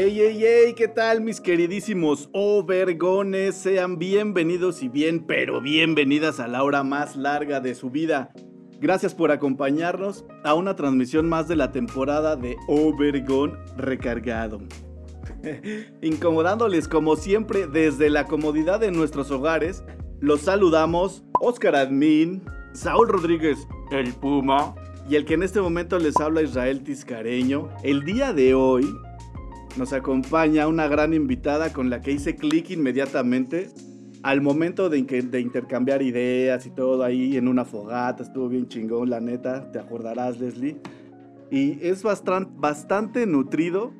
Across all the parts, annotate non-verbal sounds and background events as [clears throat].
Grande? Ey, ey, ey, ¿qué tal mis queridísimos overgones? Sean bienvenidos y bien, pero bienvenidas a la hora más larga de su vida. Gracias por acompañarnos a una transmisión más de la temporada de Overgon Recargado. [laughs] Incomodándoles como siempre desde la comodidad de nuestros hogares, los saludamos Oscar Admin, Saúl Rodríguez, el Puma, y el que en este momento les habla Israel Tiscareño. El día de hoy nos acompaña una gran invitada con la que hice clic inmediatamente al momento de, intercambiar ideas y todo ahí en una fogata. Estuvo bien chingón, la neta. Te acordarás, Leslie. Y es bastante, bastante nutrido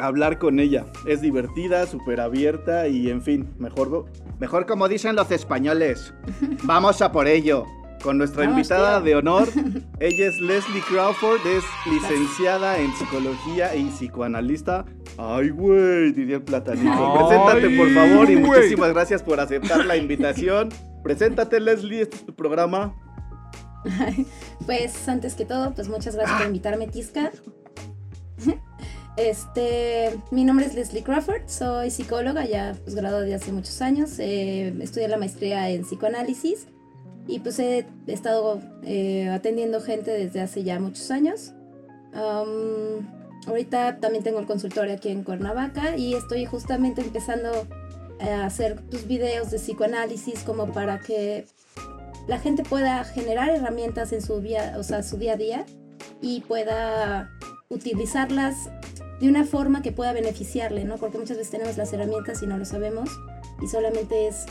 hablar con ella. Es divertida, súper abierta y en fin, mejor, mejor como dicen los españoles. [laughs] Vamos a por ello. Con nuestra Vamos, invitada tío. de honor, [laughs] ella es Leslie Crawford, es licenciada en psicología y psicoanalista. Ay, güey, diría el platanito. Ay, Preséntate, por favor, y muchísimas gracias por aceptar la invitación. Preséntate, Leslie, este es tu programa. Pues antes que todo, pues muchas gracias Ah. por invitarme, Tisca. Este, mi nombre es Leslie Crawford, soy psicóloga, ya pues graduada de hace muchos años, eh, estudié la maestría en psicoanálisis y pues he estado eh, atendiendo gente desde hace ya muchos años. Am, ahorita también tengo el consultorio aquí en Cuernavaca y estoy justamente empezando a hacer pues, videos de psicoanálisis como para que la gente pueda generar herramientas en su día, o sea, su día a día y pueda utilizarlas de una forma que pueda beneficiarle, ¿no? Porque muchas veces tenemos las herramientas y no lo sabemos y solamente es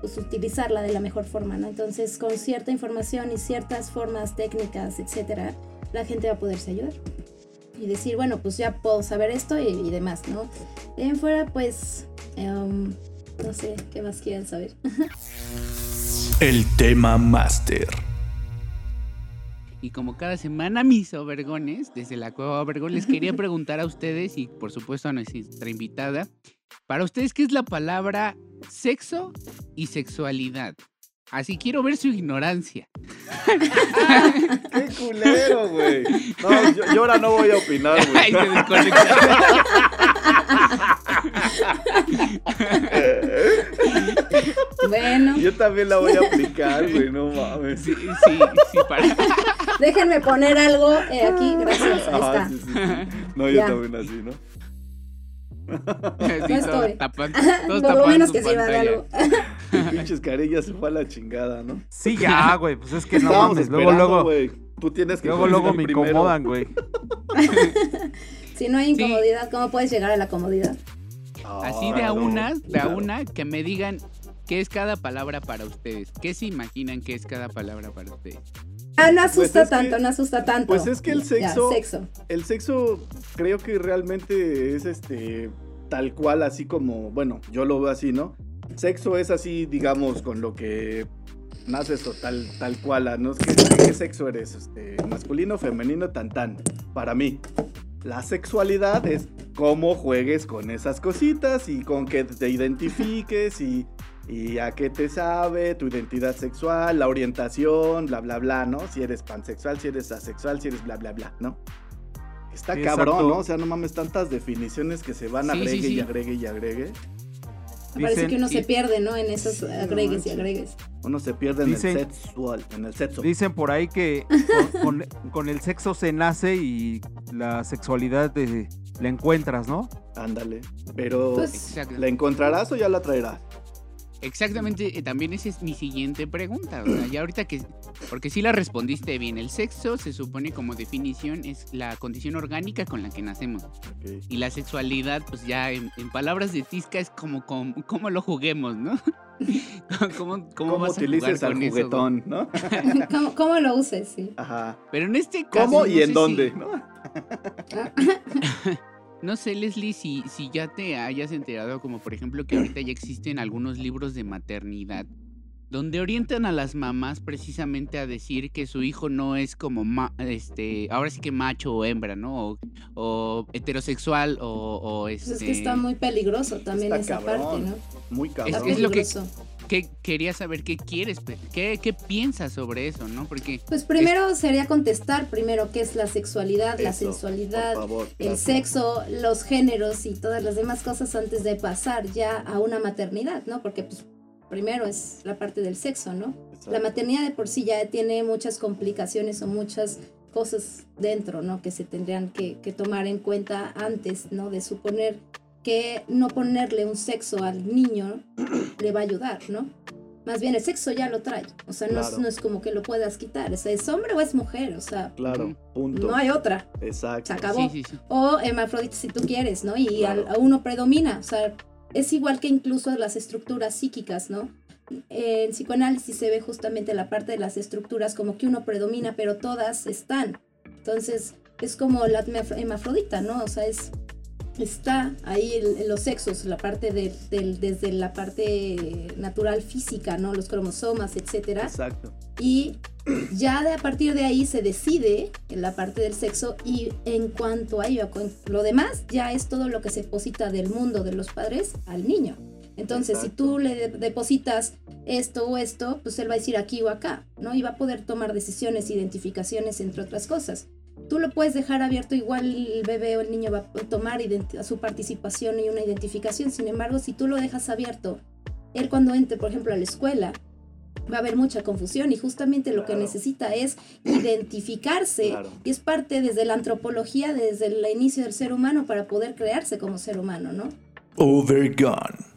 pues, utilizarla de la mejor forma, ¿no? Entonces, con cierta información y ciertas formas técnicas, etcétera, la gente va a poderse ayudar y decir, bueno, pues ya puedo saber esto y, demás, ¿no? De en fuera, pues, em, no sé, ¿qué más quieren saber? [laughs] El tema máster. Y como cada semana, mis overgones, desde la Cueva Overgon, les quería [laughs] preguntar a ustedes y por supuesto a nuestra invitada, para ustedes, ¿qué es la palabra sexo y sexualidad? Así quiero ver su ignorancia. [laughs] ¡Qué culero, güey! No, yo, yo ahora no voy a opinar, [laughs] Ay, güey. se desconectó. Bueno, Yo también la voy a aplicar, güey, no mames. Sí, sí, sí, para. déjenme poner algo eh, aquí, gracias, ahí está. sí, sí, sí. No, yo Ya. también así, ¿no? Sí, No estoy. tapan- todos Por lo menos que sirva de algo. Pinches carillas se fue a la chingada, ¿no? Sí, ya, güey, pues es que no mames, luego, luego. Tú tienes que luego, luego me primero. incomodan, güey. Si no hay incomodidad, ¿cómo puedes llegar a la comodidad? Así de a Ah, no, una, de a una, que me digan qué es cada palabra para ustedes. ¿Qué se imaginan que es cada palabra para ustedes? Ah, no Pues asusta que- tanto, no asusta tanto. pues es que el Ya, sexo. El sexo creo que realmente es este tal cual así como, bueno, yo lo veo así, ¿no? Sexo es así, digamos, con lo que naces o tal, tal cual, ¿no? ¿Qué, qué sexo eres? Este, masculino, femenino, tan tan. Para mí. La sexualidad es cómo juegues con esas cositas y con que te identifiques y, y a qué te sabe, tu identidad sexual, la orientación, bla, bla, bla, ¿no? Si eres pansexual, si eres asexual, si eres bla, bla, bla, ¿no? Está Sí, cabrón, exacto. ¿no? O sea, no mames, tantas definiciones que se van Sí, sí, agregue y sí. agregue y agregue. Me parece Dicen- que uno sí. se pierde, ¿no? En esos agregues y agregues. Uno se pierde en Dicen- el sexual, en el sexo. Dicen por ahí que con, [laughs] con- con el sexo se nace y la sexualidad de- la encuentras, ¿no? Ándale. Pero, Pues-. ¿la encontrarás o ya la traerás? Exactamente, eh, también esa es mi siguiente pregunta. O sea, ya ahorita que. Porque sí la respondiste bien. El sexo se supone como definición es la condición orgánica con la que nacemos. Y la sexualidad, pues ya en, en palabras de Tisca es como, como, como lo juguemos, ¿no? [laughs] ¿Cómo, cómo, ¿Cómo vas a utilices jugar al eso, juguetón, no? [laughs] ¿Cómo, cómo lo uses? Sí. Ajá. Pero en este caso. ¿Cómo no y en dónde? si- ¿no? [laughs] No sé, Leslie, si, si ya te hayas enterado, como por ejemplo que ahorita ya existen algunos libros de maternidad, donde orientan a las mamás precisamente a decir que su hijo no es como, ma- este, ahora sí que macho o hembra, ¿no? O, o heterosexual o, o Pues este... es que está muy peligroso también Está esa cabrón. parte, ¿no? Muy cabrón. es lo que- que quería saber qué quieres, qué, qué piensas sobre eso, ¿no? Porque Pues primero sería contestar primero qué es la sexualidad, la sensualidad, favor, el gracias. sexo, los géneros y todas las demás cosas antes de pasar ya a una maternidad, ¿no? Porque pues primero es la parte del sexo, ¿no? Exacto. La maternidad de por sí ya tiene muchas complicaciones o muchas cosas dentro, ¿no? Que se tendrían que, que tomar en cuenta antes, ¿no? De suponer que no ponerle un sexo al niño [clears throat] le va a ayudar, ¿no? Más bien el sexo ya lo trae, o sea, no, es, Claro. no es como que lo puedas quitar, o sea, es hombre o es mujer, o sea, Claro, punto. no hay otra, Exacto. se acabó. sí, sí, sí. O hermafrodita si tú quieres, ¿no? Y Claro. a uno predomina, o sea, es igual que incluso las estructuras psíquicas, ¿no? En psicoanálisis se ve justamente la parte de las estructuras como que uno predomina, pero todas están. Entonces, es como la hermafrodita, ¿no? O sea, es está ahí el- los sexos, la parte de, del- desde la parte natural física, ¿no? Los cromosomas, etcétera Exacto. y ya de a partir de ahí se decide en la parte del sexo y en cuanto a ello, con- lo demás ya es todo lo que se deposita del mundo de los padres al niño. Entonces, si tú le de- depositas esto o esto, pues él va a decir aquí o acá, ¿no? Y va a poder tomar decisiones, identificaciones, entre otras cosas. Tú lo puedes dejar abierto, igual el bebé o el niño va a tomar su participación y una identificación. Sin embargo, si tú lo dejas abierto, él cuando entre, por ejemplo, a la escuela, va a haber mucha confusión y justamente lo que necesita es identificarse Claro. y es parte desde la antropología, desde el inicio del ser humano para poder crearse como ser humano, ¿no? Overgone.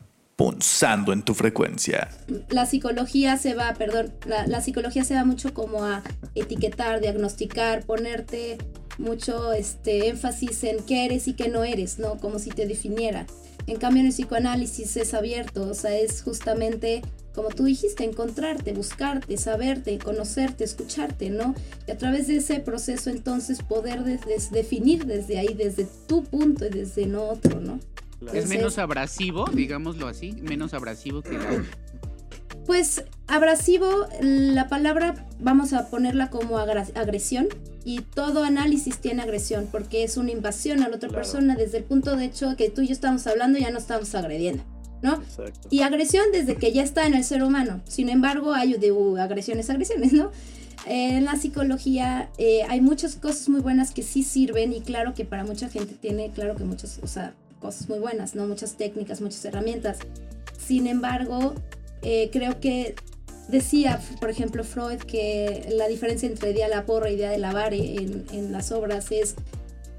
Punzando en tu frecuencia. La psicología se va, perdón, la, la psicología se va mucho como a etiquetar, diagnosticar, ponerte mucho este énfasis en qué eres y qué no eres, ¿no? Como si te definiera. En cambio, en el psicoanálisis es abierto, o sea, es justamente, como tú dijiste, encontrarte, buscarte, saberte, conocerte, escucharte, ¿no? Y a través de ese proceso entonces poder des- des- definir desde ahí, desde tu punto y desde no otro, ¿no? Claro. Es menos abrasivo, digámoslo así, menos abrasivo que la... Pues abrasivo, la palabra vamos a ponerla como agresión y todo análisis tiene agresión porque es una invasión a la otra Claro. persona desde el punto de hecho que tú y yo estamos hablando ya no estamos agrediendo, ¿no? Exacto. Y agresión desde que ya está en el ser humano. Sin embargo, hay de uh, agresiones, agresiones, ¿no? Eh, en la psicología eh, hay muchas cosas muy buenas que sí sirven y claro que para mucha gente tiene, claro que muchas, o sea, cosas muy buenas, ¿no? Muchas técnicas, muchas herramientas. Sin embargo, eh, creo que decía, por ejemplo, Freud que la diferencia entre idea de la porra y idea de lavar en, en las obras es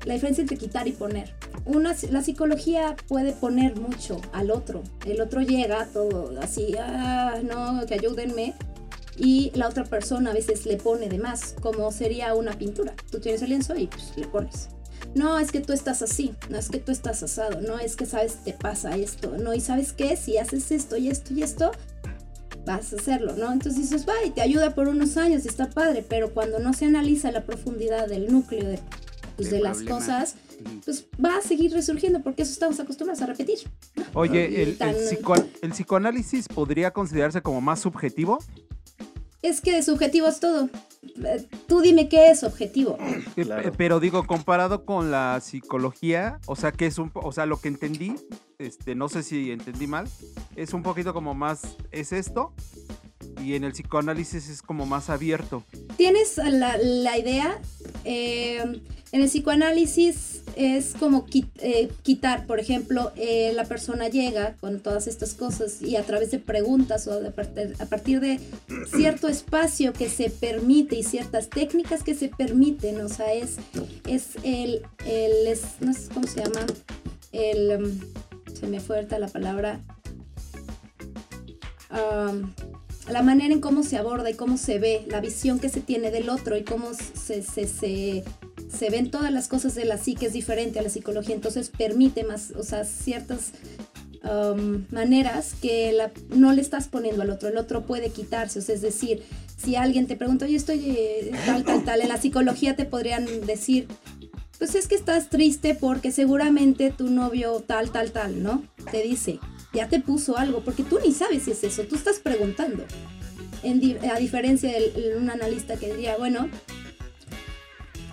la diferencia entre quitar y poner. Una, la psicología puede poner mucho al otro. El otro llega todo así, ah, no, que ayúdenme. Y la otra persona a veces le pone de más, como sería una pintura. Tú tienes el lienzo y pues, le pones. No, es que tú estás así, no es que tú estás asado, no es que sabes, te pasa esto, no, y sabes qué, si haces esto y esto y esto, vas a hacerlo, ¿no? Entonces dices, va, y te ayuda por unos años, y está padre, pero cuando no se analiza la profundidad del núcleo de, pues, de las cosas, pues va a seguir resurgiendo, porque eso estamos acostumbrados a repetir. Oye, psico- el psicoanálisis podría considerarse como más subjetivo. Es que subjetivo es todo. Eh, Tú dime qué es objetivo. [clears throat] Eh, Claro. Pero digo, comparado con la psicología, o sea, que es un, o sea, lo que entendí, este, no sé si entendí mal, es un poquito como más, es esto, y en el psicoanálisis es como más abierto. Tienes la, la idea, eh, en el psicoanálisis es como eh, quitar, por ejemplo, eh, la persona llega con todas estas cosas y a través de preguntas o a partir de cierto espacio que se permite y ciertas técnicas que se permiten, o sea, es, es el, es- no sé cómo se llama, el, um, me fue la palabra, la manera en cómo se aborda y cómo se ve, la visión que se tiene del otro y cómo se, se, se, se ven todas las cosas de la psique es diferente a la psicología, entonces permite más, o sea, ciertas maneras que la- no le estás poniendo al otro, el otro puede quitarse, o sea, es decir, si alguien te pregunta, oye, estoy eh, tal, tal, tal, en la psicología te podrían decir, pues es que estás triste porque seguramente tu novio tal, tal, tal, ¿no? Te dice, ya te puso algo, porque tú ni sabes si es eso, tú estás preguntando. En di- a diferencia de un analista que diría, bueno,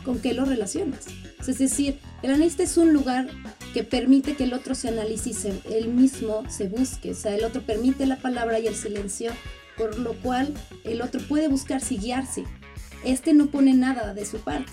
¿con qué lo relacionas? Es decir, el analista es un lugar que permite que el otro se analice se- él mismo se busque. O sea, el otro permite la palabra y el silencio, por lo cual el otro puede buscarse y guiarse. Este no pone nada de su parte.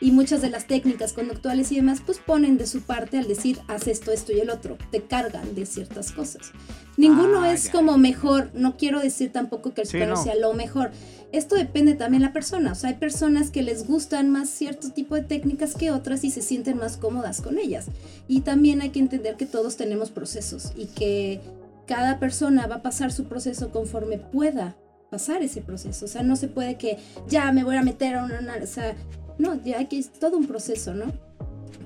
Y muchas de las técnicas conductuales y demás, pues ponen de su parte al decir, haz esto, esto y el otro. Te cargan de ciertas cosas. Ninguno Ah, es ya. como mejor. No quiero decir tampoco que el Sí, no. sea lo mejor. Esto depende también de la persona. O sea, hay personas que les gustan más cierto tipo de técnicas que otras y se sienten más cómodas con ellas. Y también hay que entender que todos tenemos procesos y que cada persona va a pasar su proceso conforme pueda pasar ese proceso. O sea, no se puede que ya me voy a meter a una... O sea, no, ya hay que es todo un proceso, ¿no?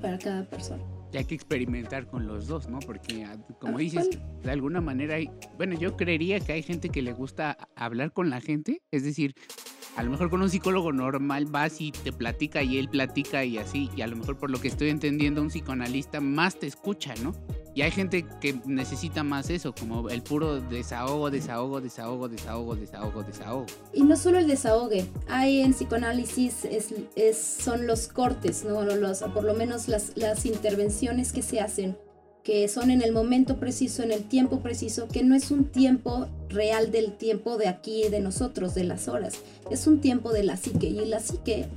Para cada persona. Y hay que experimentar con los dos, ¿no? Porque, ah, como dices, de alguna manera hay. Bueno, yo creería que hay gente que le gusta hablar con la gente. Es decir, a lo mejor con un psicólogo normal vas y te platica y él platica y así. Y a lo mejor por lo que estoy entendiendo, un psicoanalista más te escucha, ¿no? Y hay gente que necesita más eso, como el puro desahogo, desahogo, desahogo, desahogo, desahogo, desahogo. Y no solo el desahogue, hay en psicoanálisis es, es- son los cortes, ¿no? Los, por lo menos las, las intervenciones que se hacen, que son en el momento preciso, en el tiempo preciso, que no es un tiempo real del tiempo de aquí, de nosotros, de las horas, es un tiempo de la psique. Y la psique,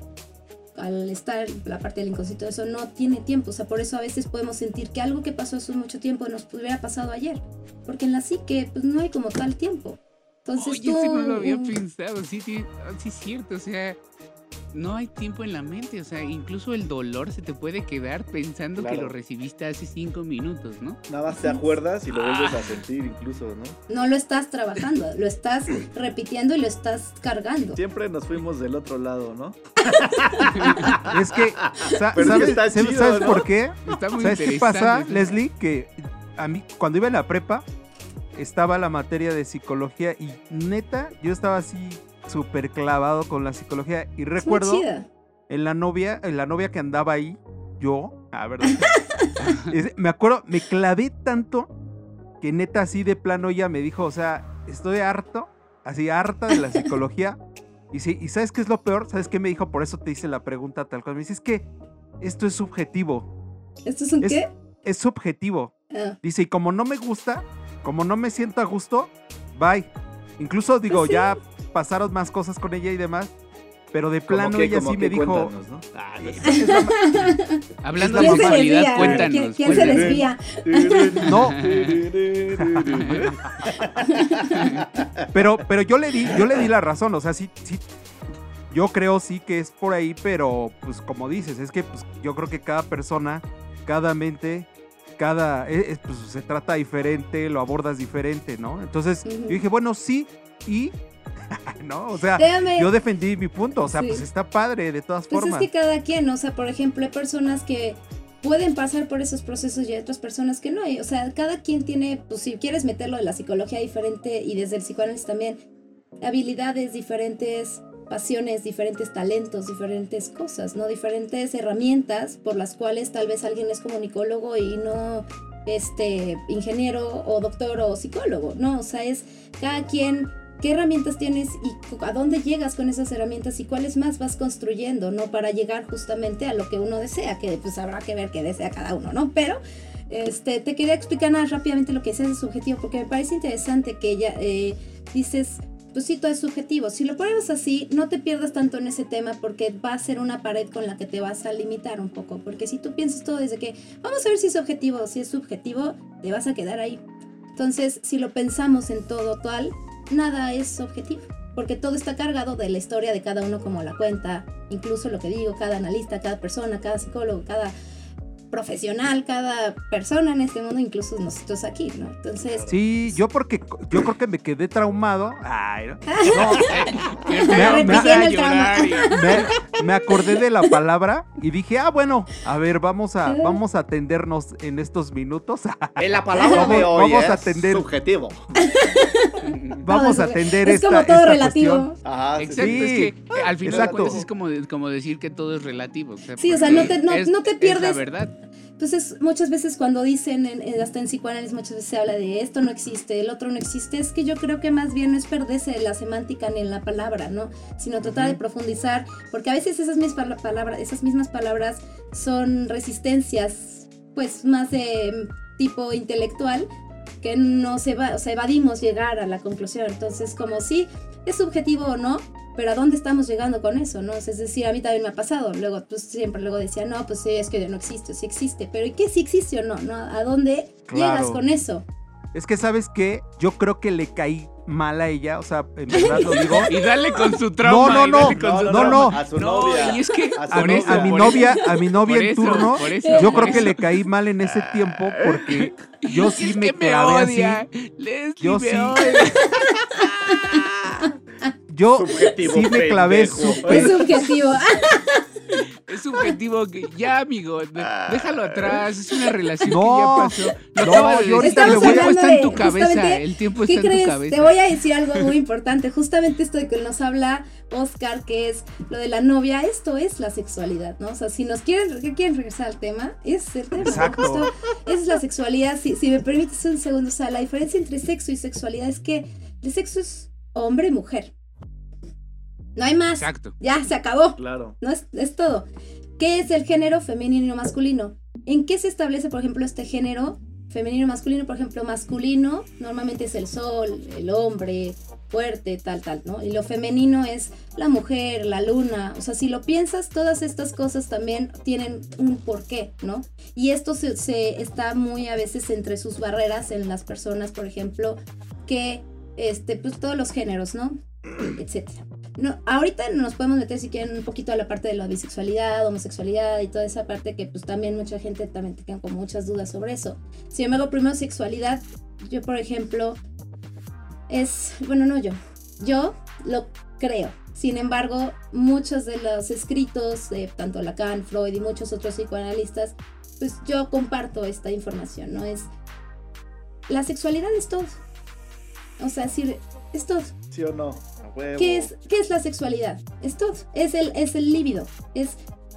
al estar la parte del inconsciente, eso no tiene tiempo. O sea, por eso a veces podemos sentir que algo que pasó hace mucho tiempo nos hubiera pasado ayer. Porque en la psique, pues no hay como tal tiempo. Entonces Oye, tú... ese no lo había un- pensado, sí, sí, ah, sí es cierto, o sea, no hay tiempo en la mente, o sea, incluso el dolor se te puede quedar pensando que lo recibiste hace cinco minutos, ¿no? Nada más te acuerdas y lo vuelves a sentir incluso, ¿no? no lo estás trabajando, lo estás repitiendo y lo estás cargando. Siempre nos fuimos del otro lado, ¿no? [laughs] Es que, sa- Pero sí ¿sabes, está ¿sabes- chido, ¿sabes ¿no? por qué? Está muy ¿Sabes qué pasa. Leslie? Que a mí, cuando iba en la prepa, estaba la materia de psicología y neta, yo estaba así súper clavado con la psicología y recuerdo en la novia, en la novia que andaba ahí, yo, a ver, [laughs] me acuerdo, me clavé tanto que neta así de plano ella me dijo, o sea, estoy harto, así harta de la [laughs] psicología. Y sí, ¿y sabes qué es lo peor? ¿Sabes qué me dijo? Por eso te hice la pregunta tal cual. Me dice, es que esto es subjetivo. ¿Esto es un es- qué? Es subjetivo. Ah, Dice, y como no me gusta, como no me siento a gusto, bye. Incluso digo, Pues sí. ya pasaron más cosas con ella y demás, pero de plano que- ella sí que me dijo. Ah, no sé. Hablando ¿Quién de se sexualidad, cuéntanos. ¿Quién, quién se desvía? No. [laughs] pero, pero yo le di, yo le di la razón, o sea, sí, sí, yo creo sí que es por ahí, pero pues como dices, es que pues, yo creo que cada persona, cada mente, cada, eh, eh, pues se trata diferente, lo abordas diferente, ¿no? Entonces yo dije, bueno, sí, y, [laughs] ¿no? O sea, Déjame. yo defendí mi punto, o sea, Sí. pues está padre de todas Pues formas. es que cada quien, o sea, por ejemplo, hay personas que pueden pasar por esos procesos y hay otras personas que no. Y, o sea, cada quien tiene, pues si quieres meterlo de la psicología diferente y desde el psicoanálisis también, habilidades diferentes, pasiones, diferentes talentos, diferentes cosas, ¿no? Diferentes herramientas por las cuales tal vez alguien es comunicólogo y no este ingeniero o doctor o psicólogo, ¿no? O sea, es cada quien qué herramientas tienes y a dónde llegas con esas herramientas y cuáles más vas construyendo, ¿no? Para llegar justamente a lo que uno desea, que pues habrá que ver qué desea cada uno, ¿no? Pero este, te quería explicar nada rápidamente lo que es ese subjetivo, porque me parece interesante que ya eh, dices, pues sí, todo es subjetivo. Si lo ponemos así, no te pierdas tanto en ese tema porque va a ser una pared con la que te vas a limitar un poco. Porque si tú piensas todo desde que vamos a ver si es objetivo o si es subjetivo, te vas a quedar ahí. Entonces, si lo pensamos en todo tal, nada es objetivo. Porque todo está cargado de la historia de cada uno como la cuenta, incluso lo que digo, cada analista, cada persona, cada psicólogo, cada profesional cada persona en este mundo, incluso nosotros aquí, ¿no? Entonces, Sí, yo porque yo creo que me quedé traumado. Ay, no. [laughs] Que Me- me- me- acordé de la palabra y dije, ah, bueno, a ver, vamos a, vamos a atendernos en estos minutos. [laughs] En la palabra Vamos- de hoy vamos es a atender. subjetivo. [laughs] vamos a atender es esta, como todo esta relativo. cuestión. Ajá, sí, Exacto, Sí, es que al final exacto. de cuentas es como, de- como decir que todo es relativo. Sí, o sea, no te- no- es- no te es la pierdes- verdad. Entonces, muchas veces cuando dicen, en- hasta en psicoanálisis, muchas veces se habla de esto no existe, el otro no existe, es que yo creo que más bien no es perderse la semántica ni en la palabra, ¿no? Sino tratar de profundizar, porque a veces esas mismas pala- palabras, esas mismas palabras son resistencias, pues más de mm, tipo intelectual, que no se va, o sea, evadimos llegar a la conclusión. Entonces, como sí, es subjetivo o no, pero ¿a dónde estamos llegando con eso, no? O sea, es decir, a mí también me ha pasado. Luego, pues siempre luego decía, no, pues sí, es que no existe, sí existe. Pero ¿y qué si existe o no? ¿no? ¿A dónde llegas con eso? Es que, ¿sabes qué? Yo creo que le caí mal a ella, o sea, en [laughs] verdad lo digo. Y dale con su trauma. No, no, no, No, no. A su No, novia. y es que A mi, eso, a mi por novia, eso, a mi novia en eso, turno, yo creo que le caí mal en ese tiempo porque yo [laughs] sí Es me clavé odia. así. Leslie Yo me sí. odia. [laughs] Yo Subjetivo, sí me clavé. Es subjetivo. [laughs] Es subjetivo que ya, amigo, de- déjalo atrás. Es una relación No, que ya pasó. Lo no, yo decir. ahorita le el voy a- está en tu cabeza. El tiempo ¿Qué está en tu cabeza. Te voy a decir algo muy importante. Justamente esto de que nos habla Oscar, que es lo de la novia, esto es la sexualidad, ¿no? O sea, si nos quieren, quieren regresar al tema, es el tema. ¿no? Exacto. Justo es la sexualidad. Si, si me permites un segundo, o sea, la diferencia entre sexo y sexualidad es que el sexo es hombre y mujer. No hay más. Exacto. Ya, se acabó. Claro. No es, es todo. ¿Qué es el género femenino y masculino? ¿En qué se establece, por ejemplo, este género femenino y masculino? Por ejemplo, masculino normalmente es el sol, el hombre, fuerte, tal, tal, ¿no? Y lo femenino es la mujer, la luna. O sea, si lo piensas, todas estas cosas también tienen un porqué, ¿no? Y esto se, se está muy a veces entre sus barreras en las personas, por ejemplo, que, este, pues todos los géneros, ¿no? [clears throat] Etcétera. No, ahorita nos podemos meter si quieren un poquito a la parte de la bisexualidad, homosexualidad y toda esa parte que pues también mucha gente también tiene como muchas dudas sobre eso. Sin embargo, primero sexualidad, yo por ejemplo, es, bueno, no yo, yo lo creo. Sin embargo, muchos de los escritos de tanto Lacan, Freud y muchos otros psicoanalistas, pues yo comparto esta información, ¿no? Es, la sexualidad es todo. O sea, sí, es todo. ¿Sí o no? Huevo. ¿Qué es, ¿Qué es la sexualidad? Es todo. Es el, es el líbido. Es,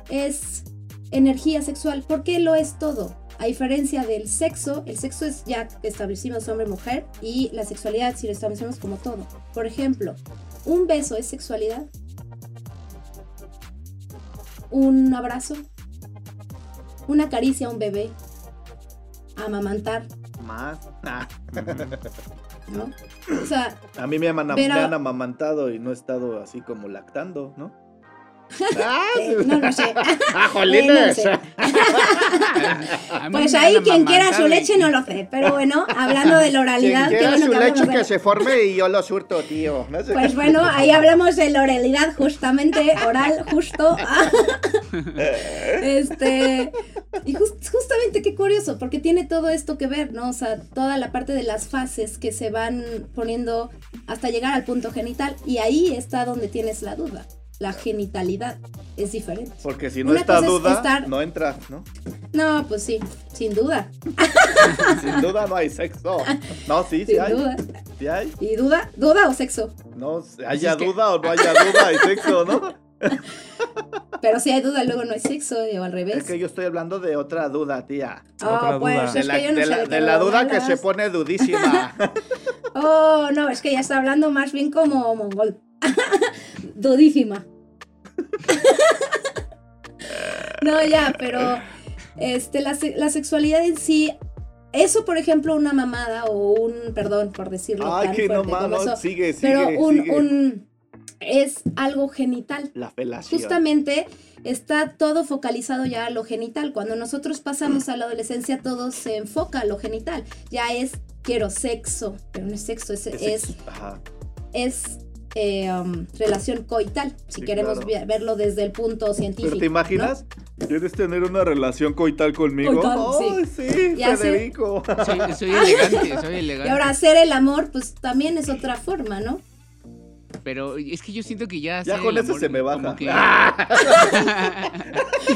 es energía sexual. ¿Por qué lo es todo? A diferencia del sexo, el sexo es ya que establecimos hombre-mujer y la sexualidad si lo establecemos como todo. Por ejemplo, ¿un beso es sexualidad? ¿Un abrazo? ¿Una caricia a un bebé? ¿Amamantar? Más. [laughs] Nah. ¿No? O sea, A mí me han, Pero- me han amamantado y no he estado así como lactando, ¿no? [laughs] ¡Ah! eh, no lo sé. [laughs] ¡Ah, [laughs] Eh, jolines! no Pues ahí quien quiera su leche no lo sé, pero bueno, hablando de la oralidad, Quien quiera bueno su que leche que se forme y yo lo surto, tío. No sé. Pues bueno, ahí hablamos de la oralidad justamente, oral, justo. Este, qué curioso, porque tiene todo esto que ver, ¿no? O sea, toda la parte de las fases que se van poniendo hasta llegar al punto genital, y ahí está donde tienes la duda. La genitalidad es diferente. Porque si no Una está es duda, estar- no entra, ¿no? No, pues sí, sin duda, [laughs] Sin duda no hay sexo. No, sí, sí sin hay. duda. Sí hay. ¿Y duda? ¿Duda o sexo? No, haya es que- duda o no haya duda, hay sexo, ¿no? [laughs] Pero si hay duda, luego no hay sexo, o al revés. Es que yo estoy hablando de otra duda, tía. Oh, Otra pues, duda. De es la, que yo no de la- de la duda que se pone dudísima. [laughs] Oh, no, es que ya está hablando más bien como mongol. [laughs] Dudísima. no, ya, pero este, la, la sexualidad en sí, eso, por ejemplo, una mamada o un, perdón por decirlo Ay, tan que no fuerte eso, sigue, sigue, pero un, sigue. un, es algo genital. La felación. Justamente está todo focalizado ya a lo genital. Cuando nosotros pasamos a la adolescencia, todo se enfoca a lo genital. Ya es quiero sexo, pero no es sexo, es, Es eh, um, relación coital, si Sí, queremos claro. verlo desde el punto científico. Pero ¿te imaginas? ¿Quieres tener una relación coital conmigo? Coital, Ay, sí. Federico. Soy, soy elegante, soy elegante. [laughs] Y ahora hacer el amor, pues también es otra forma, ¿no? Pero es que yo siento que ya. Ya con eso amor se me baja. que-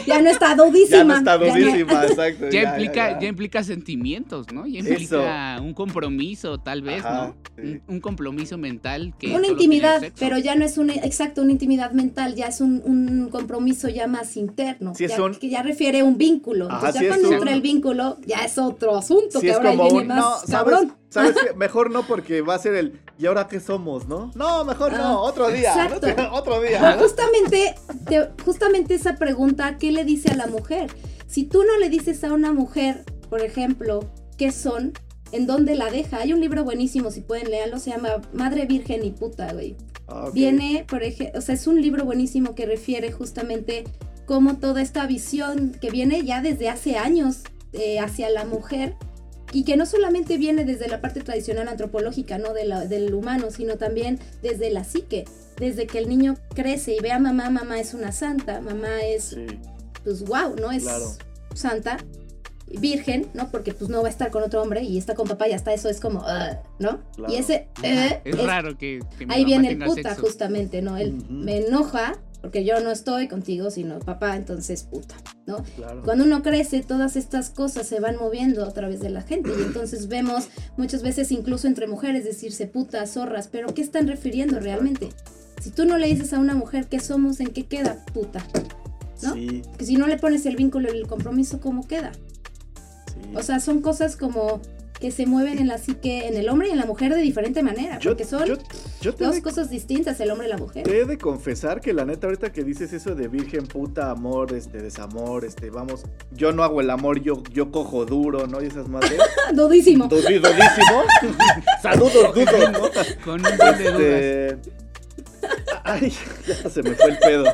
Ya no está dudísima. Ya no está Ya dudísima, exacto. ya, implica, ya. implica sentimientos, ¿no? Ya implica un compromiso, tal vez, Ajá, ¿no? sí. Un, un compromiso mental que. Una intimidad, pero ya no es una, exacto, una intimidad mental, ya es un, un compromiso ya más interno, Sí, es ya, un- que ya refiere un vínculo. Ajá, Entonces sí, ya cuando un- entra el vínculo, ya es otro asunto, que es ahora como viene un. más No, cabrón. ¿Sabes qué? Mejor no, porque va a ser el. ¿Y ahora qué somos, no? No, mejor Ah, no, otro día. [laughs] Otro día. justamente, te- justamente esa pregunta, ¿qué le dice a la mujer? Si tú no le dices a una mujer, por ejemplo, qué son, ¿en dónde la deja? Hay un libro buenísimo, si pueden leerlo, se llama Madre Virgen y Puta, güey. Ah. Viene, por ejemplo, o sea, es un libro buenísimo que refiere justamente cómo toda esta visión que viene ya desde hace años eh, hacia la mujer y que no solamente viene desde la parte tradicional antropológica, ¿no? De la- del humano, sino también desde la psique, desde que el niño crece y ve a mamá, mamá es una santa, mamá es, Sí. pues, wow, ¿no? Es Claro. santa, virgen, ¿no? Porque pues no va a estar con otro hombre y está con papá y hasta eso es como, "Ugh", ¿no? Claro. Y ese, "Ugh", Es raro que, que mi Ahí mamá viene el puta, sexo. justamente, ¿no? Él me enoja porque yo no estoy contigo, sino papá, entonces puta, ¿no? Claro. Cuando uno crece, todas estas cosas se van moviendo a través de la gente y entonces vemos muchas veces incluso entre mujeres decirse putas, zorras, pero ¿qué están refiriendo realmente? Si tú no le dices a una mujer qué somos, ¿en qué queda puta? ¿no? Sí, Que si no le pones el vínculo y el compromiso, ¿cómo queda? sí. O sea, son cosas como que se mueven en la psique, en el hombre y en la mujer de diferente manera, yo, porque son yo, yo te, dos de, cosas distintas, el hombre y la mujer. te he de confesar que la neta, ahorita que dices eso de virgen, puta, amor, este, desamor, este, vamos, yo no hago el amor, yo, yo cojo duro, ¿no? Y esas madres. [laughs] Dudísimo. Dudísimo. [laughs] Saludos, dudo, ¿no? Con un buen de. Este... Ay, ya se me fue el pedo.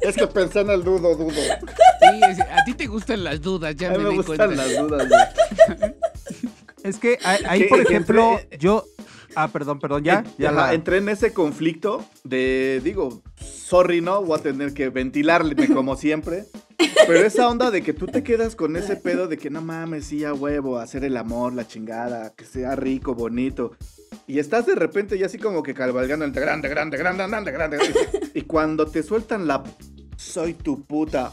Es que pensé en el dudo, dudo. Sí, es- a ti te gustan las dudas, ya A mí me, me di gustan cuenta. las dudas, güey. [laughs] Es que ahí, por ejemplo, yo. Ah, perdón, perdón, ya. ya Ajá, la- entré en ese conflicto de, digo, sorry, ¿no? Voy a tener que ventilarme como siempre. Pero esa onda de que tú te quedas con ese pedo de que no mames, sí, a huevo, hacer el amor, la chingada, que sea rico, bonito. Y estás de repente ya así como que cabalgando entre grande, grande, grande, grande, grande. Y cuando te sueltan la soy tu puta.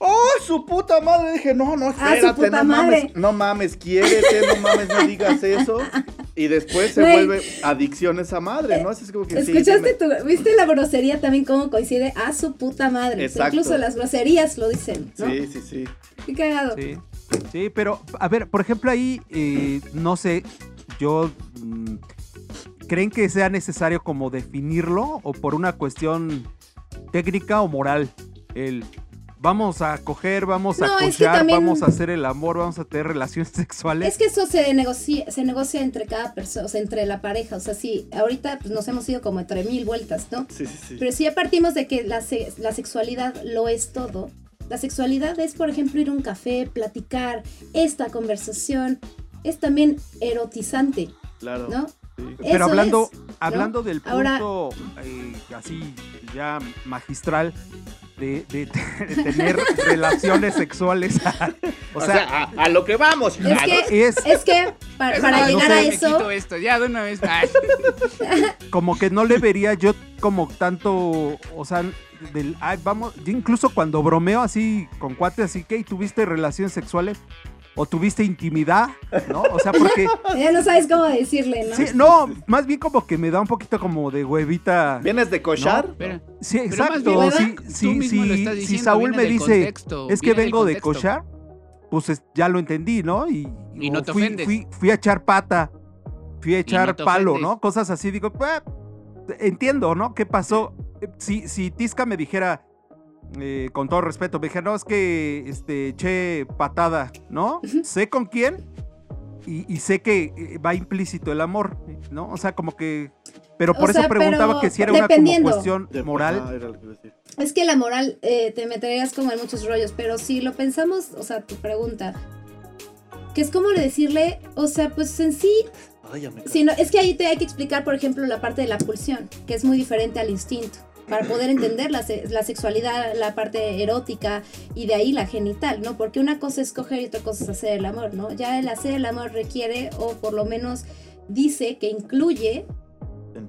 ¡Oh, su puta madre! Dije, no, no, Ah, espérate, no madre. mames, no mames, quiérete, no mames, no digas eso. Y después se vuelve adicción esa madre, ¿no? Así es como que sí, ¿Escuchaste dime. tu, viste la grosería también cómo coincide a su puta madre? Exacto. incluso las groserías lo dicen, ¿no? Sí, sí, sí. Qué cagado. Sí, sí, pero a ver, por ejemplo, ahí, eh, no sé, yo... mm, ¿Creen que sea necesario como definirlo o por una cuestión técnica o moral? El vamos a coger, vamos a es que también- vamos a hacer el amor, vamos a tener relaciones [laughs] sexuales. Es que eso se negocia, se negocia entre cada persona, o sea, entre la pareja. O sea, sí, ahorita pues, nos hemos ido como entre mil vueltas, ¿no? Sí, sí, sí. Pero si ya partimos de que la, se- la sexualidad lo es todo, la sexualidad es, por ejemplo, ir a un café, platicar, esta conversación, es también erotizante, Claro. ¿no? sí. Pero Eso hablando, es, ¿no? hablando del Ahora- punto eh, así ya magistral de, de- de tener relaciones sexuales. o O sea, sea, a, a lo que vamos. Es que, es es que Es para llegar no a sé, eso, quito esto, ya de una vez. Ay, [laughs] como que no le vería yo como tanto, o sea, del, ay, vamos, yo incluso cuando bromeo así con cuates, así que tuviste relaciones sexuales o tuviste intimidad, ¿no? O sea, porque, [laughs] ya no sabes cómo decirle, ¿no? sí, no, más bien como que me da un poquito como de huevita. ¿Vienes de cochar? Sí, Pero más exacto. bien, Sí, si Saúl me dice, contexto, es que vengo de cochar, pues es- ya lo entendí, ¿no? Y, Y no te fui, ofendes. fui, fui a echar pata, fui a echar te palo, ofendes. ¿no? Cosas así, digo, "Ah, entiendo, ¿no? ¿Qué pasó? Eh, Si, si Tisca me dijera, eh, con todo respeto, me dijera, no, es que este, eché patada, ¿no? sé con quién y, y sé que eh, va implícito el amor, ¿no? O sea, como que... Pero por O eso sea, preguntaba que si era una como cuestión De- moral. Ajá, era lo que iba a decir. Es que la moral eh, te meterías como en muchos rollos, pero si lo pensamos, o sea, tu pregunta, que es como decirle, o sea, pues en sí, Ay, ya me Sí, no, es que ahí te hay que explicar, por ejemplo, la parte de la pulsión, que es muy diferente al instinto, para poder entender la, la sexualidad, la parte erótica y de ahí la genital, ¿no? Porque una cosa es coger y otra cosa es hacer el amor, ¿no? Ya el hacer el amor requiere, o por lo menos dice que incluye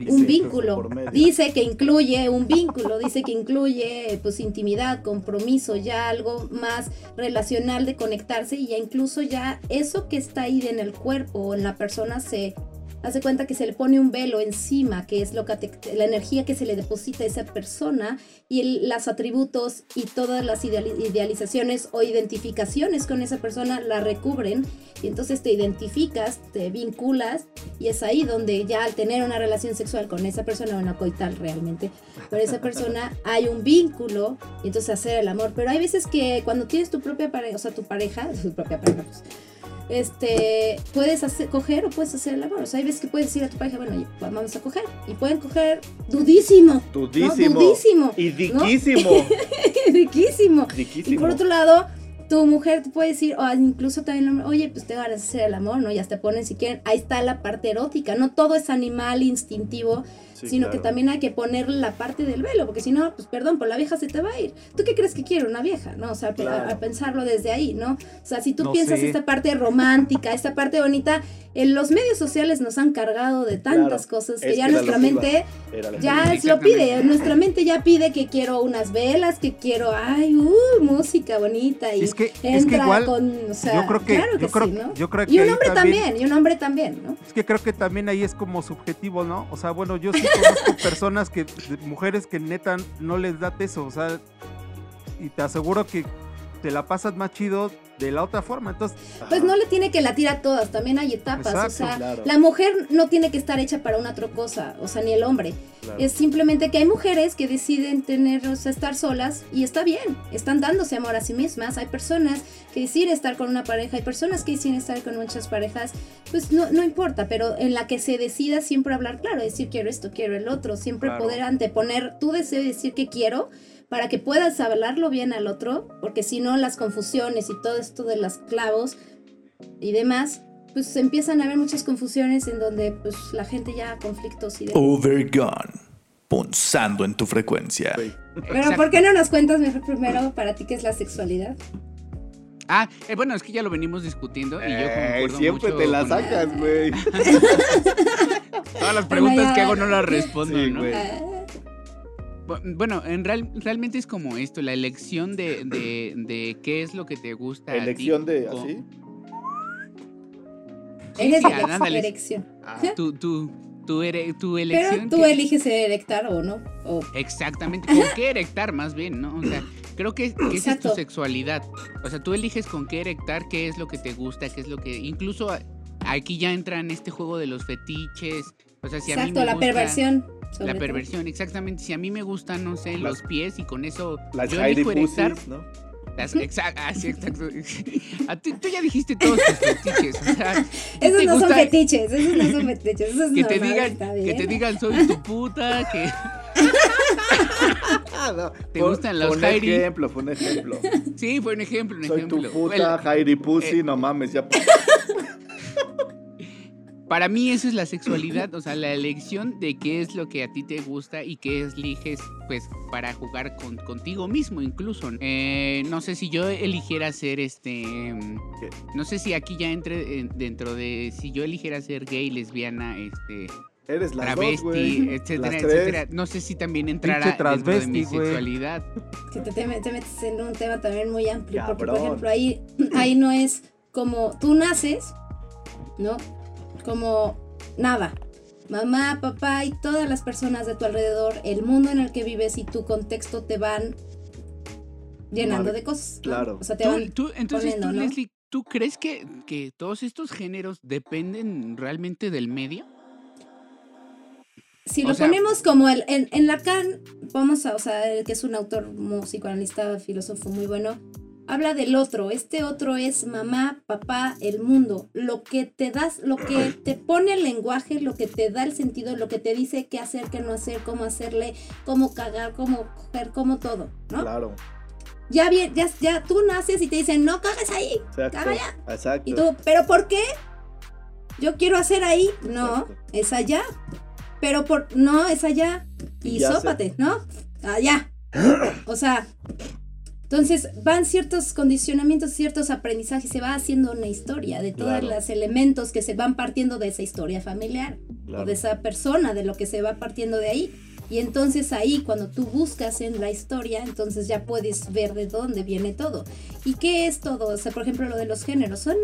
un vínculo. Dice que incluye un vínculo, dice que incluye pues intimidad, compromiso, ya algo más relacional de conectarse y ya incluso ya eso que está ahí en el cuerpo o en la persona se hace cuenta que se le pone un velo encima, que es lo que la energía que se le deposita a esa persona y el- los atributos y todas las ideali- idealizaciones o identificaciones con esa persona la recubren y entonces te identificas, te vinculas y es ahí donde ya al tener una relación sexual con esa persona, una coital realmente, pero esa persona [laughs] hay un vínculo y entonces hacer el amor. Pero hay veces que cuando tienes tu propia pareja, o sea, tu pareja, [laughs] tu propia pareja, pues, este, puedes hacer, coger o puedes hacer el amor. O sea, hay veces que puedes decir a tu pareja, bueno, vamos a coger. Y pueden coger dudísimo. Dudísimo. No, dudísimo. Y ¿no? diquísimo. [laughs] Riquísimo. Y Diquísimo. por otro lado, tu mujer te puede decir, o incluso también, el hombre, oye, pues te van a hacer el amor, ¿no? Ya te ponen si quieren. Ahí está la parte erótica. No todo es animal, instintivo, Sí, sino claro. que también hay que ponerle la parte del velo, porque si no, pues perdón, por la vieja se te va a ir. ¿Tú qué crees que quiere una vieja? ¿No? O sea, a- Claro. a, pensarlo desde ahí, ¿no? O sea, si tú No piensas sé. esta parte romántica, esta parte bonita, en los medios sociales nos han cargado de tantas Claro. cosas que ya que nuestra mente ya es- lo pide, nuestra mente ya pide que quiero unas velas, que quiero, ay, uh, música bonita y Es que- es que entra igual, con, o sea, yo creo que- claro que yo creo- sí, ¿no? yo creo y un hombre también- también, y un hombre también, ¿no? Es que creo que también ahí es como subjetivo, ¿no? O sea, bueno, yo sí conozco [laughs] personas que, mujeres que neta no les da eso, o sea, y te aseguro que te la pasas más chido de la otra forma. Entonces, Pues no le tiene que latir a todas, también hay etapas, o sea, claro. la mujer no tiene que estar hecha para una otra cosa, o sea, ni el hombre. Claro. Es simplemente que hay mujeres que deciden tener, o sea, estar solas y está bien, están dándose amor a sí mismas. Hay personas que deciden estar con una pareja, hay personas que deciden estar con muchas parejas, pues no, no importa, pero en la que se decida siempre hablar claro, decir quiero esto, quiero el otro, siempre Claro. poder anteponer tu deseo y decir que quiero para que puedas hablarlo bien al otro, porque si no las confusiones y todo esto de las clavos y demás, pues empiezan a haber muchas confusiones en donde pues la gente ya conflictos y demás. Overgone. Punzando en tu frecuencia. Pero ¿por qué no nos cuentas mejor primero para ti qué es la sexualidad? Ah, eh, bueno, es que ya lo venimos discutiendo y yo Eh, concuerdo siempre mucho te la sacas, güey. [laughs] Todas las preguntas ya. que hago no las respondo, Sí, ¿no? güey. Ah, Bu- Bueno, en real, realmente es como esto, la elección de, de, de qué es lo que te gusta. a ti, Elección de o- así. Sí, eres sí, de ándale. erección. Ah, Tu, tu, tu, tu Pero elección. tú que- eliges erectar o no. O Exactamente, con qué erectar más bien, ¿no? O sea, creo que, que esa es tu Exacto. sexualidad. O sea, tú eliges con qué erectar, qué es lo que te gusta, qué es lo que... Incluso aquí ya entra en este juego de los fetiches. O sea, si a mí exacto, me la gusta- perversión. Sobre La todo. perversión, exactamente. Si a mí me gustan, no sé, los pies y con eso Las yo Heidi elijo erectar. ¿no? Las, exact- ah, sí, exacto. [laughs] A ti- tú ya dijiste todos tus fetiches. O sea, ¿qué Esos te no son fetiches, esos no son fetiches. Eso es Que te normal, digan, que te digan soy tu puta, que [laughs] Ah, no. ¿Te Fue- gustan los Fue un Heidi? ejemplo, fue un ejemplo. sí, fue un ejemplo, un Soy ejemplo. tu puta, Bueno, Heidi Pussy, eh, no mames, ya. [laughs] Para mí eso es la sexualidad, o sea, la elección de qué es lo que a ti te gusta y qué eliges, pues, para jugar con, contigo mismo incluso. Eh, no sé si yo eligiera ser este... ¿Qué? No sé si aquí ya entre en- dentro de... Si yo eligiera ser gay, lesbiana, este... Eres la dos, travesti, güey. etcétera, etcétera. No sé si también entrara Pinche dentro de mi sexualidad. Que te, te me- te metes en un tema también muy amplio. Porque, por ejemplo, ahí, [clears throat] ahí no es como tú naces, ¿no? Como nada. Mamá, papá y todas las personas de tu alrededor, el mundo en el que vives y tu contexto te van llenando de cosas. ¿no? claro. O sea, te Tú- van. tú- entonces poniendo, tú, ¿no? Leslie, ¿tú crees que, que todos estos géneros dependen realmente del medio? Si O lo sea- ponemos como el, en, en Lacan, vamos a, o sea, el que es un autor músico, analista, filósofo muy bueno, habla del otro. Este otro es mamá, papá, el mundo. Lo que te das, lo que [clears throat] te pone el lenguaje, lo que te da el sentido, lo que te dice qué hacer, qué no hacer, cómo hacerle, cómo cagar, cómo coger, cómo todo, ¿no? Claro. Ya bien, ya, ya tú naces y te dicen, no cagues ahí. Exacto. Caga ya. Exacto. Y tú, ¿pero por qué? yo quiero hacer ahí. No, es allá. Pero por, no, es allá. Y Y ¿no? Allá. [clears throat] O sea, entonces van ciertos condicionamientos, ciertos aprendizajes, se va haciendo una historia de todos Claro. los elementos que se van partiendo de esa historia familiar Claro. o de esa persona, de lo que se va partiendo de ahí. Y entonces ahí, cuando tú buscas en la historia, entonces ya puedes ver de dónde viene todo. ¿Y qué es todo? O sea, por ejemplo, lo de los géneros. Son,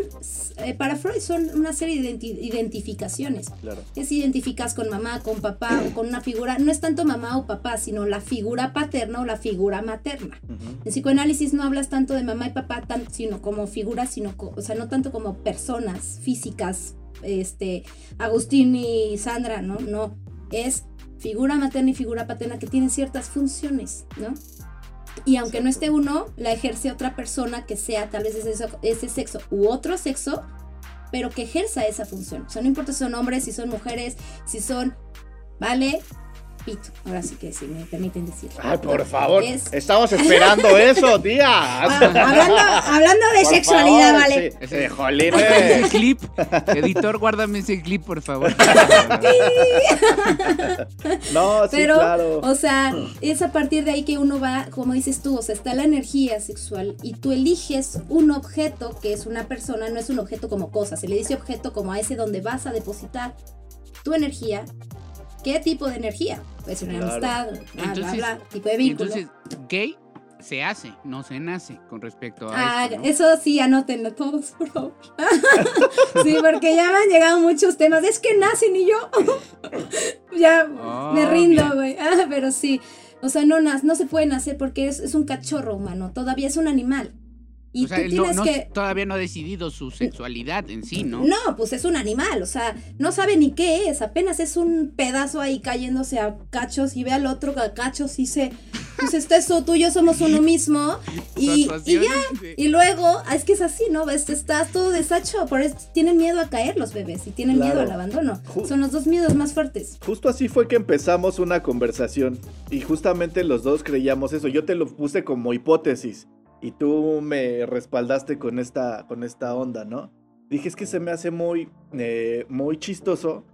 eh, para Freud son una serie de identi- identificaciones. Claro. Es identificas con mamá, con papá o con una figura. No es tanto mamá o papá, sino la figura paterna o la figura materna. Ujú. En psicoanálisis no hablas tanto de mamá y papá, tan, sino como figuras, sino, co- o sea, no tanto como personas físicas, este, Agustín y Sandra, ¿no? No, es figura materna y figura paterna que tienen ciertas funciones, ¿no? Y aunque no esté uno, la ejerce otra persona que sea tal vez ese, sexo- u otro sexo, pero que ejerza esa función. O sea, no importa si son hombres, si son mujeres, si son, ¿vale? Pito. Ahora sí que si me permiten decir. Ay, por favor. Es- Estamos esperando [laughs] eso, tía. Ah, hablando, hablando de Por sexualidad, favor, vale. sí. Sí, jolín, Ese [laughs] clip. Editor, guárdame ese clip, por favor. [laughs] No, sí, Pero, claro. o sea, es a partir de ahí que uno va, como dices tú, o sea, está la energía sexual y tú eliges un objeto que es una persona, no es un objeto como cosa, se le dice objeto como a ese donde vas a depositar tu energía. ¿Qué tipo de energía? Puede ser una Claro. amistad, bla, bla, Entonces- bla, tipo de vínculo. entonces, gay se hace, no se nace con respecto a Ah, esto, ¿no? eso sí, anótenlo todos, por favor. [laughs] sí, porque ya me han llegado muchos temas. Es que nacen y yo. [laughs] ya Oh, me rindo, güey. Ah, pero sí. O sea, no, no se puede nacer porque es, es un cachorro humano. Todavía es un animal. Y o sea, tú él tienes no- que. todavía no ha decidido su sexualidad en sí, ¿no? No, pues es un animal, o sea, no sabe ni qué es, apenas es un pedazo ahí cayéndose a cachos y ve al otro a cachos y dice, pues este es tú y yo somos uno mismo [laughs] y, y ya, de- y luego, ah, es que es así, ¿no? Ves, Estás todo deshacho, por eso tienen miedo a caer los bebés y tienen Claro. miedo al abandono. Son los dos miedos más fuertes. Justo así fue que empezamos una conversación y justamente los dos creíamos eso. Yo te lo puse como hipótesis y tú me respaldaste con esta, con esta onda, ¿no? Dije, es que se me hace muy, eh, muy chistoso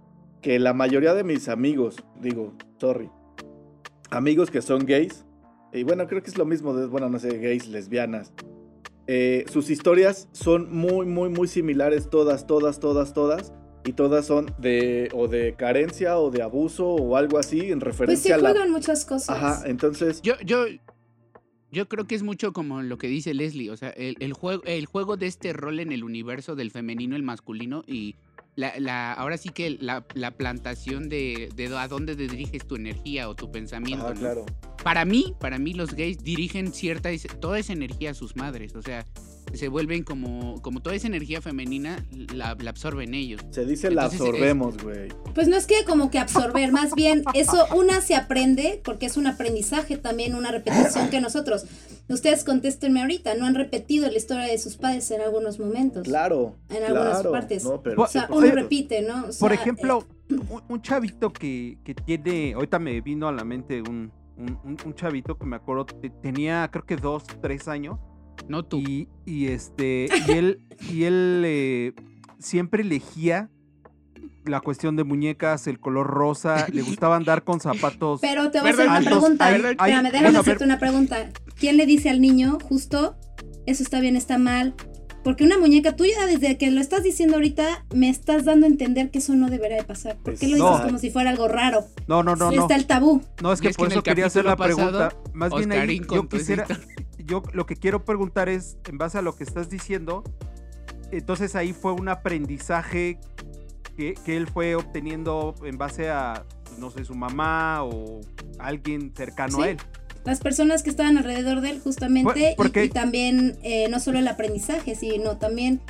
que la mayoría de mis amigos, digo, sorry, amigos que son gays, y bueno, creo que es lo mismo de, bueno, no sé, gays, lesbianas, eh, sus historias son muy, muy, muy similares, todas, todas, todas, todas. Y todas son de o de carencia o de abuso o algo así en Pues se referencia a la... juegan muchas cosas. Ajá, entonces... Yo, yo, yo creo que es mucho como lo que dice Leslie, o sea, el, el juego, el juego de este rol en el universo del femenino, el masculino, y la, la, ahora sí que la, la plantación de, de a dónde diriges tu energía o tu pensamiento. ¿no? claro. Para mí, para mí los gays dirigen cierta, toda esa energía a sus madres, o sea, se vuelven como, como toda esa energía femenina la, la absorben ellos. Se dice la Entonces, absorbemos, güey. Pues no es que como que absorber, más bien eso una se aprende porque es un aprendizaje también, una repetición que nosotros. Ustedes contéstenme ahorita, no han repetido la historia de sus padres en algunos momentos. Claro. En algunas claro. partes. No, pero O sea, sí, uno repite, ¿no? O Por ejemplo, un, un chavito que, que tiene, ahorita me vino a la mente un, un, un- chavito que me acuerdo, te- tenía creo que dos, tres años, No tú. y, y este, y él, y él eh, siempre elegía la cuestión de muñecas, el color rosa, le gustaba andar con zapatos. Pero te voy a hacer una pregunta. hay- Espérame, hay- déjame bueno, hacerte una pregunta. ¿Quién le dice al niño justo eso está bien, está mal? Porque una muñeca tuya, desde que lo estás diciendo ahorita, me estás dando a entender que eso no debería de pasar. ¿Por qué lo dices No. como si fuera algo raro? No, no, no, no. Está el tabú. No, es que es por eso quería hacer la pregunta. pasado, Más bien ahí, yo quisiera, yo lo que quiero preguntar es, en base a lo que estás diciendo, entonces ahí fue un aprendizaje que, que él fue obteniendo en base a, no sé, su mamá o alguien cercano Sí. a él. Las personas que estaban alrededor de él, justamente, y- y, también eh, no solo el aprendizaje, sino también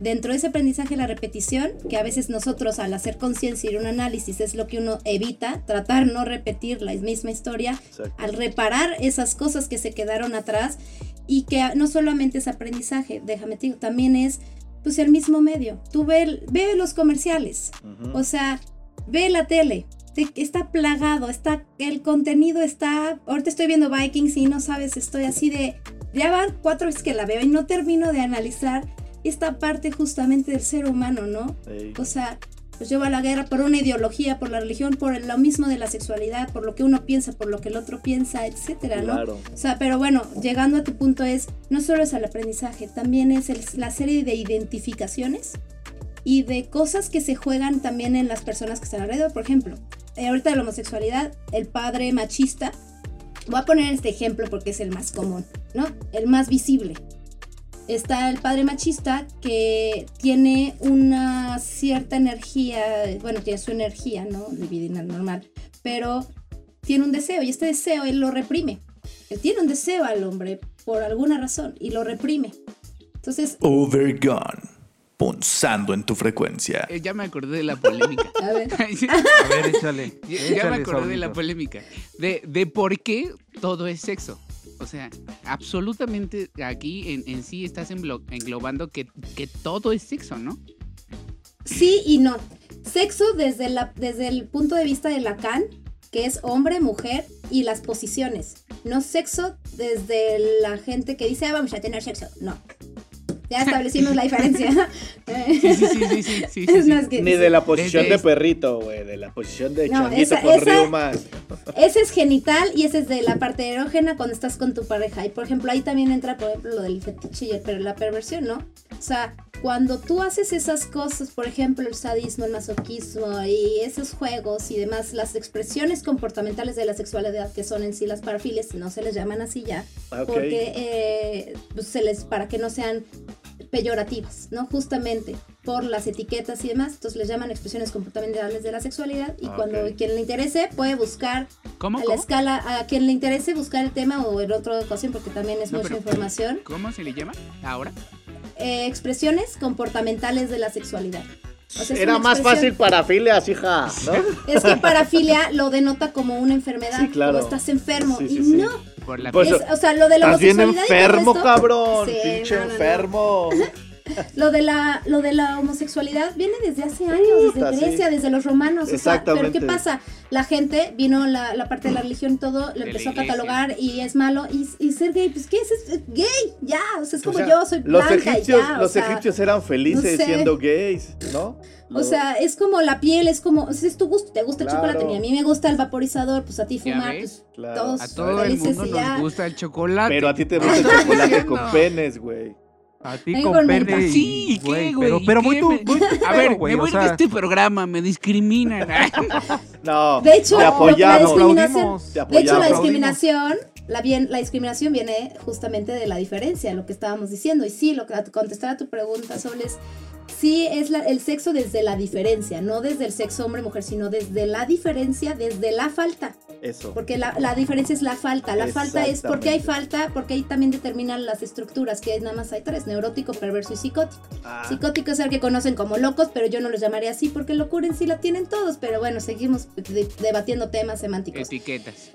dentro de ese aprendizaje la repetición, que a veces nosotros al hacer conciencia y un análisis es lo que uno evita, tratar no repetir la misma historia, Exacto. al reparar esas cosas que se quedaron atrás y que no solamente es aprendizaje, déjame te digo, también es pues el mismo medio. Tú ve, ve los comerciales, o sea, ve la tele. te- está plagado, está el contenido está. Ahorita estoy viendo Vikings y no sabes, estoy así de. Ya van cuatro veces que la veo y no termino de analizar esta parte justamente del ser humano, ¿no? Ey. O sea, pues lleva a la guerra por una ideología, por la religión, por lo mismo de la sexualidad, por lo que uno piensa, por lo que el otro piensa, etcétera, ¿no? Claro. O sea, pero bueno, llegando a tu punto es, no solo es el aprendizaje, también es el- la serie de identificaciones y de cosas que se juegan también en las personas que están alrededor. Por ejemplo, eh, ahorita de la homosexualidad, el padre machista, voy a poner este ejemplo porque es el más común, ¿no? El más visible. Está el padre machista que tiene una cierta energía, bueno, tiene su energía, ¿no? Dividida normal, pero tiene un deseo y este deseo él lo reprime. Él tiene un deseo al hombre por alguna razón y lo reprime. Entonces, Overgone. Punzando en tu frecuencia. Eh, ya me acordé de la polémica. [laughs] a ver, [laughs] A ver, échale. Ya, ya me échale, acordé de la polémica. De, de por qué todo es sexo. O sea, absolutamente aquí en, en sí estás englo- englobando que, que todo es sexo, ¿no? sí y no. Sexo desde, la, desde el punto de vista de Lacan, que es hombre, mujer y las posiciones. No sexo desde la gente que dice, "Ah, vamos a tener sexo. No. Ya establecimos la diferencia. Sí, sí, sí, sí, sí, sí, sí, Es sí. más que- Ni de la posición de perrito, güey, de la posición de No, changuito con reumas. Ese es genital y ese es de la parte erógena cuando estás con tu pareja. Y por ejemplo, ahí también entra, por ejemplo, lo del fetiche y el- pero la perversión, ¿no? O sea, cuando tú haces esas cosas, por ejemplo, el sadismo, el masoquismo y esos juegos y demás, las expresiones comportamentales de la sexualidad que son en sí las parafilias, no se les llaman así ya, Ah, porque eh, pues, se les para que no sean peyorativas, ¿no? Justamente por las etiquetas y demás, entonces les llaman expresiones comportamentales de la sexualidad y Ah, cuando ok. quien le interese puede buscar ¿Cómo? a la ¿Cómo? escala, a quien le interese buscar el tema o en otra ocasión porque también es No, mucha pero- información, ¿Cómo se le llama ahora? eh, expresiones comportamentales de la sexualidad. O sea, Era más fácil para filias, hija, ¿no? Es que parafilia lo denota como una enfermedad, Sí, claro. como estás enfermo. Sí, sí, y sí. no, Por la Pues, o sea, lo de la Estás bien homosexualidad y todo enfermo, esto- cabrón. Sí, pinche no, no, no. Lo de la lo de la homosexualidad viene desde hace años, desde Grecia, sí. desde los romanos. O sea, pero Exactamente. ¿qué pasa? La gente vino la, la parte de la religión y todo, lo De empezó a catalogar y es malo. Y, y ser gay, pues ¿qué es? Es gay, ya. O sea, es O como sea, yo, soy los blanca egipcios, y ya. o los sea, egipcios eran felices no sé. siendo gays, ¿no? O sea, es como la piel, es como, o sea, es tu gusto, te gusta el Claro. chocolate, y a mí me gusta el vaporizador, pues a ti fumar, pues Claro. todos A todo el mundo nos gusta el chocolate. pero a ti te [laughs] ¿Qué gusta el chocolate con penes, güey. A ti con con pene mentas. y- Sí, güey, ¿qué, güey? Pero, [laughs] pero muy ¿Qué tu, me- muy A ver, güey, me o voy de sea, este programa, me discriminan. [laughs] No, De hecho, te la apoyamos. discriminación- aplaudimos. Te De hecho, apoyamos. la discriminación, la, bien, la discriminación viene justamente de la diferencia, lo que estábamos diciendo. Y sí, lo que a contestar a tu pregunta, Sol, es sí es la- el sexo desde la diferencia, no desde el sexo hombre-mujer, sino desde la diferencia, desde la falta. Eso. Porque la, la diferencia es la falta. La falta es porque hay falta, porque ahí también determinan las estructuras, que nada más hay tres, neurótico, perverso y psicótico. Ah, Psicótico es el que conocen como locos, pero yo no los llamaría así porque locura en sí la tienen todos. Pero bueno, seguimos de- debatiendo temas semánticos. Etiquetas.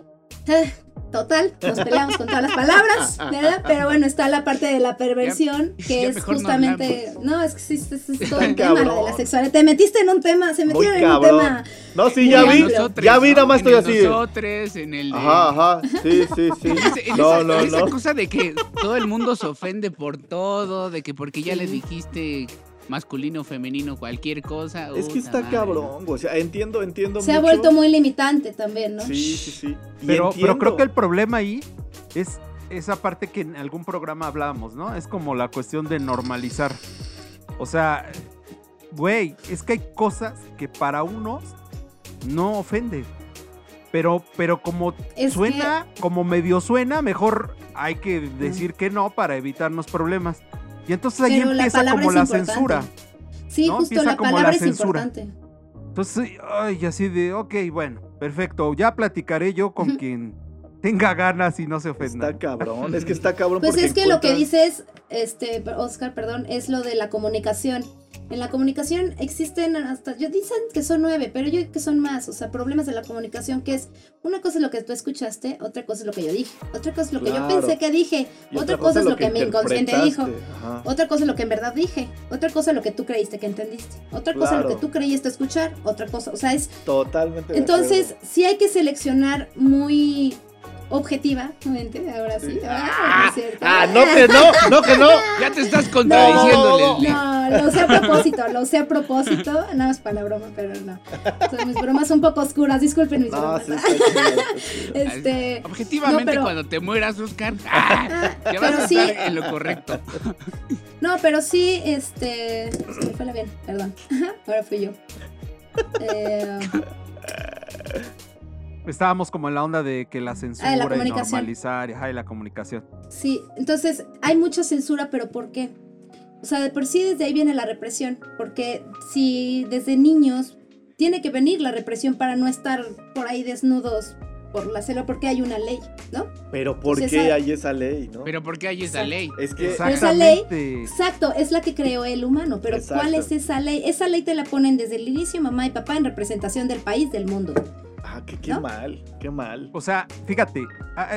[laughs] Total, nos peleamos con todas las palabras, ¿verdad? Pero bueno, está la parte de la perversión, [laughs] Ya- que ya es no justamente. No, es que sí, es, es- es todo un tema, la de la sexualidad. Te metiste en un tema, se muy metieron en un tema. No, sí, ya vi. Nosotros, Ya vi, nada más estoy así. Nosotros, en el de... Ajá, ajá. Sí, sí, sí. En ese- en No, esa, no, en esa cosa de que todo el mundo se ofende por todo, de que porque ya le dijiste masculino, femenino, cualquier cosa. Es que está madre. cabrón, güey. O sea, entiendo, entiendo Se ha vuelto muy limitante también, ¿no? Sí, sí, sí. Y Pero, pero creo que el problema ahí es esa parte que en algún programa hablábamos, ¿no? Es como la cuestión de normalizar. O sea, güey, es que hay cosas que para unos no ofende. Pero, pero como Es suena, como medio suena, mejor hay que decir que no para evitarnos problemas. Y entonces ahí Pero empieza como la importante. censura. Sí, ¿no? justo Empieza la como la es censura. importante. Entonces, ay, así de, ok, bueno, perfecto. Ya platicaré yo con quien tenga ganas y no se ofenda. Está cabrón. Es que está cabrón Pues es que lo que dices, este, Oscar, perdón, es lo de la comunicación. En la comunicación existen hasta, yo dicen que son nueve, pero yo que son más, o sea, problemas de la comunicación que es, una cosa es lo que tú escuchaste, otra cosa es lo que yo dije, otra cosa es lo que Claro. yo pensé que dije, otra cosa es lo que mi inconsciente dijo. Ajá. otra cosa es lo que en verdad dije, otra cosa es lo que tú creíste que entendiste, otra cosa es lo que tú creíste escuchar, otra cosa, o sea, es Totalmente. entonces, sí hay que seleccionar muy objetivamente, ahora sí. Ah, Ah, no ah, no que no, no que no. Ya te estás contradiciendo, No. No, lo sé a propósito, lo sé a propósito. Nada más para la broma, pero no. Son mis bromas son un poco oscuras, disculpen mis No, bromas. sí. [laughs] Este, Objetivamente, pero- cuando te mueras, Oscar, ah, ya vas pero a sí. estar en lo correcto. [laughs] No, pero sí, este. Se me fue la bien, perdón. [laughs] Ahora fui yo. Eh, Estábamos como en la onda de que la censura y Ah, comunicación. normalizar y, ajá, y la comunicación. sí, entonces hay mucha censura, pero ¿por qué? O sea, de por sí desde ahí viene la represión. Porque si desde niños tiene que venir la represión para no estar por ahí desnudos por la selva, porque hay una ley, ¿no? Pero ¿por qué esa- hay esa ley, no? Pero ¿por qué hay esa Exacto. ley? Es que Esa ley- Exactamente. Exacto, es la que creó el humano, pero ¿cuál es esa ley? Esa ley te la ponen desde el inicio mamá y papá en representación del país, del mundo. Ah, que qué ¿no? mal, qué mal. O sea, fíjate,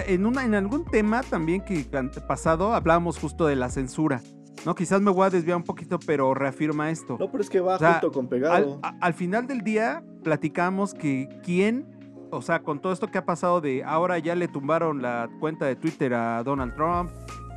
en, una, en algún tema también que pasado hablábamos justo de la censura. No, quizás me voy a desviar un poquito, pero reafirma esto. No, pero es que va O sea, junto con pegado. al final del día platicamos que quién, o sea, con todo esto que ha pasado de ahora ya le tumbaron la cuenta de Twitter a Donald Trump,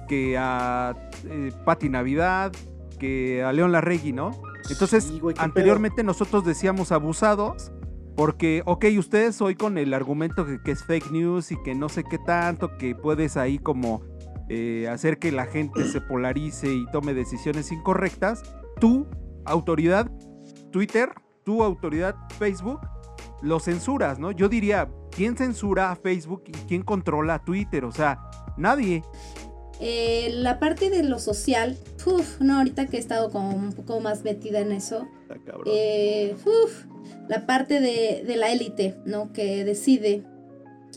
que a eh, Patti Navidad, que a León Larregui, ¿no? Entonces, Sí, güey, qué anteriormente nosotros decíamos abusados. Porque, ok, ustedes hoy con el argumento que, que es fake news y que no sé qué tanto, que puedes ahí como eh, hacer que la gente se polarice y tome decisiones incorrectas, tú, autoridad Twitter, tu autoridad Facebook, lo censuras, ¿no? Yo diría, ¿quién censura a Facebook y quién controla a Twitter? O sea, nadie. Eh, la parte de lo social, uf, no, ahorita que he estado como un poco más metida en eso, Está cabrón. eh, uf, la parte de, de la élite, ¿no? Que decide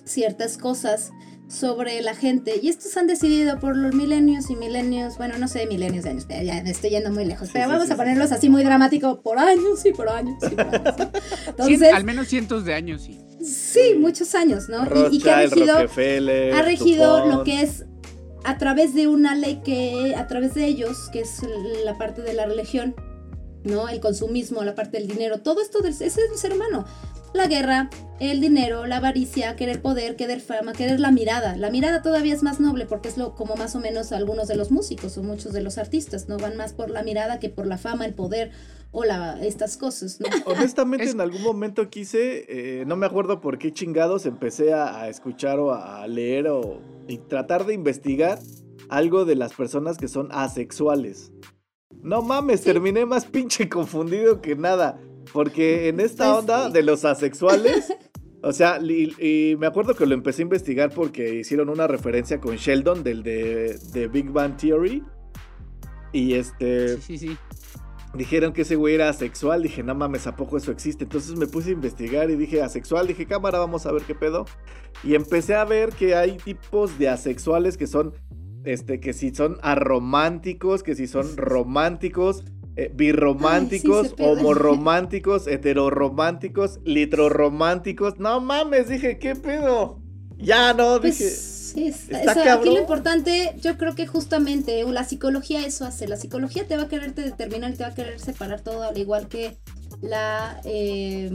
ciertas cosas sobre la gente. Y estos han decidido por los milenios y milenios, bueno, no sé, milenios de años, pero ya me estoy yendo muy lejos. Pero sí, vamos sí, a sí, ponerlos así muy dramático por años y por años y por años. [laughs] Entonces, al menos cientos de años, sí. sí, muchos años, ¿no? Y, y que ha Rothschild, regido Rockefeller, ha regido lo que es a través de una ley que, a través de ellos, que es la parte de la religión, ¿no? El consumismo, la parte del dinero, todo esto del, ese es el ser humano. La guerra, el dinero, la avaricia, querer poder, querer fama, querer la mirada. La mirada todavía es más noble porque es lo como más o menos algunos de los músicos o muchos de los artistas, ¿no? Van más por la mirada que por la fama, el poder o la, estas cosas, ¿no? [laughs] Honestamente, Es- en algún momento quise, eh, no me acuerdo por qué chingados, empecé a, a escuchar o a leer o y tratar de investigar algo de las personas que son asexuales. No mames, terminé más pinche confundido que nada. Porque en esta Pues onda sí. de los asexuales, [laughs] o sea, y, y me acuerdo que lo empecé a investigar porque hicieron una referencia con Sheldon del de, de Big Bang Theory. Y este Sí, sí, sí. dijeron que ese güey era asexual. Dije, no mames, ¿a poco eso existe? Entonces me puse a investigar y dije, asexual. Dije, cámara, vamos a ver qué pedo. Y empecé a ver que hay tipos de asexuales que son, este, que si son arománticos, que si son románticos, eh, birrománticos, Ay, sí, homorománticos, [laughs] heterorománticos, litrorománticos. No mames, dije, ¿qué pedo? Ya no, Pues dije. sí, está- aquí lo importante, yo creo que justamente uh, la psicología eso hace. La psicología te va a quererte determinar y te va a querer separar todo, al igual que la eh,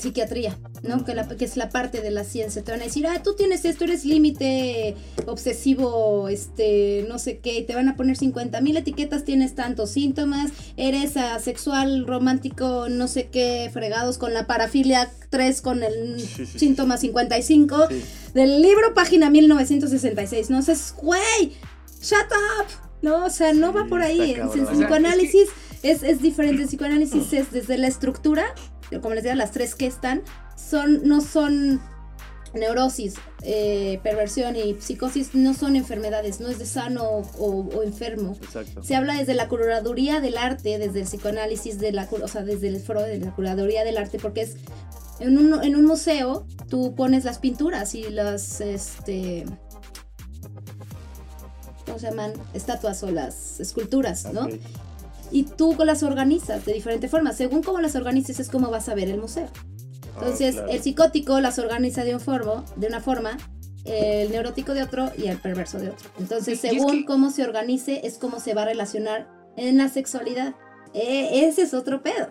psiquiatría, ¿no? Que, la- que es la parte de la ciencia. Te van a decir, ah, tú tienes esto, eres límite obsesivo, este, no sé qué, y te van a poner 50 mil etiquetas, tienes tantos síntomas, eres asexual, romántico, no sé qué, fregados con la parafilia 3 con el Sí, sí, sí, síntoma 55 Sí. del libro página 1966. No sé, güey, shut up. No, o sea, no va por ahí. En, psicoanálisis es, es diferente. El psicoanálisis es desde la estructura, como les decía, las tres que están, son, no son neurosis, eh, perversión y psicosis, no son enfermedades, no es de sano o, o enfermo. Exacto. Se habla desde la curaduría del arte, desde el psicoanálisis, de la, o sea, desde el foro de la curaduría del arte, porque es en un, en un museo tú pones las pinturas y las, este, ¿cómo se llaman? Estatuas o las esculturas, ¿no? Y tú las organizas de diferente forma. Según cómo las organices es como vas a ver el museo. Entonces, Ah, claro. el psicótico las organiza de, un formo, de una forma, el neurótico de otro y el perverso de otro. Entonces, Sí, y es según que- cómo se organice, es cómo se va a relacionar en la sexualidad. Eh, ese es otro pedo.